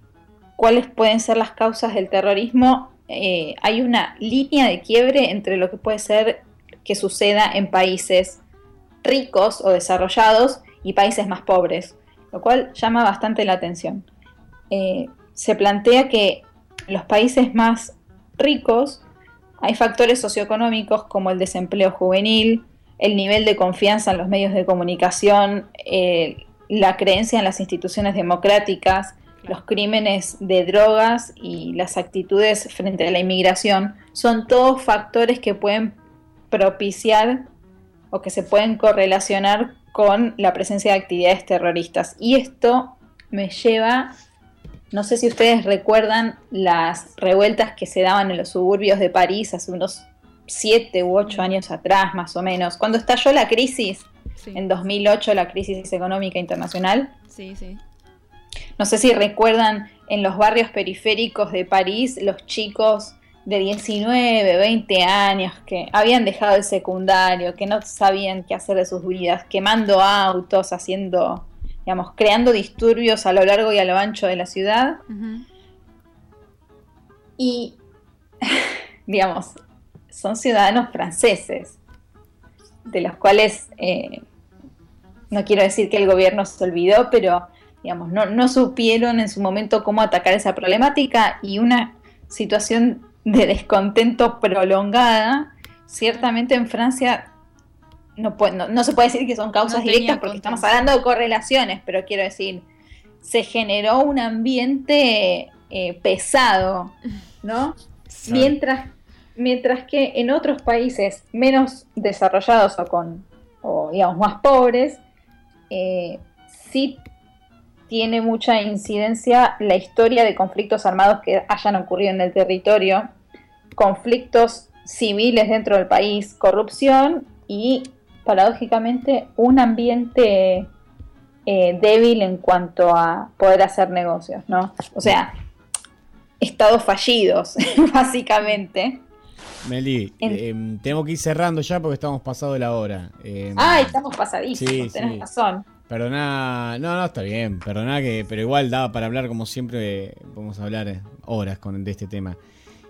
cuáles pueden ser las causas del terrorismo. Eh, hay una línea de quiebre entre lo que puede ser que suceda en países ricos o desarrollados y países más pobres, lo cual llama bastante la atención. Se plantea que los países más ricos hay factores socioeconómicos como el desempleo juvenil, el nivel de confianza en los medios de comunicación, eh, la creencia en las instituciones democráticas, los crímenes de drogas y las actitudes frente a la inmigración, son todos factores que pueden propiciar o que se pueden correlacionar con la presencia de actividades terroristas. Y esto me lleva, no sé si ustedes recuerdan las revueltas que se daban en los suburbios de París hace unos siete u ocho años atrás, más o menos, cuando estalló la crisis, en 2008, la crisis económica internacional. Sí, sí. No sé si recuerdan en los barrios periféricos de París los chicos de 19, 20 años que habían dejado el secundario, que no sabían qué hacer de sus vidas, quemando autos, haciendo, digamos, creando disturbios a lo largo y a lo ancho de la ciudad. Y, digamos, son ciudadanos franceses, de los cuales eh, no quiero decir que el gobierno se olvidó, pero digamos, no, no supieron en su momento cómo atacar esa problemática y una situación de descontento prolongada, ciertamente en Francia no, no, se puede decir que son causas directas porque estamos hablando de correlaciones, pero quiero decir, se generó un ambiente eh, pesado, ¿no? Mientras, mientras que en otros países menos desarrollados o con, o digamos, más pobres, eh, sí tiene mucha incidencia la historia de conflictos armados que hayan ocurrido en el territorio, conflictos civiles dentro del país, corrupción y, paradójicamente, un ambiente eh, débil en cuanto a poder hacer negocios, ¿no? O sea, estados fallidos, básicamente. Meli, em, tengo que ir cerrando ya porque estamos pasado de la hora. ah, estamos pasadísimos, tenés razón. Perdona, no, no, está bien, perdona que, pero igual daba para hablar como siempre, podemos hablar horas con, de este tema.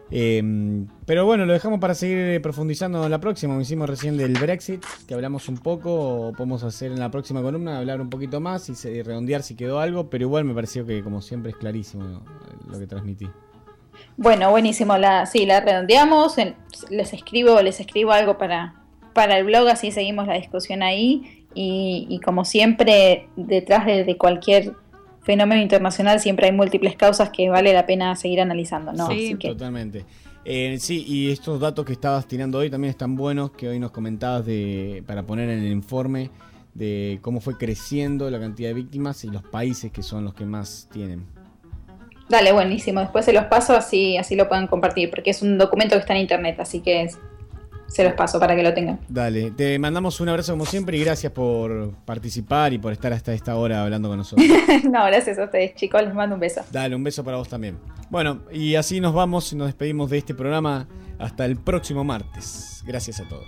Em, pero bueno, lo dejamos para seguir profundizando en la próxima. Como hicimos recién del Brexit, que hablamos un poco, o podemos hacer en la próxima columna, hablar un poquito más y redondear si quedó algo, pero igual me pareció que como siempre es clarísimo lo que transmití. Bueno, buenísimo, la, sí, la redondeamos, les escribo, les escribo algo para, para el blog, así seguimos la discusión ahí y, como siempre, detrás de, cualquier fenómeno internacional siempre hay múltiples causas que vale la pena seguir analizando, ¿no? Sí, totalmente. Eh, sí, y estos datos que estabas tirando hoy también están buenos, que hoy nos comentabas de, para poner en el informe de cómo fue creciendo la cantidad de víctimas y los países que son los que más tienen. Dale, buenísimo. Después se los paso así, así lo pueden compartir, porque es un documento que está en internet, así que es, se los paso para que lo tengan. Dale, te mandamos un abrazo como siempre y gracias por participar y por estar hasta esta hora hablando con nosotros. no, gracias a ustedes, chicos, les mando un beso. Dale, un beso para vos también. Bueno, y así nos vamos y nos despedimos de este programa hasta el próximo martes. Gracias a todos.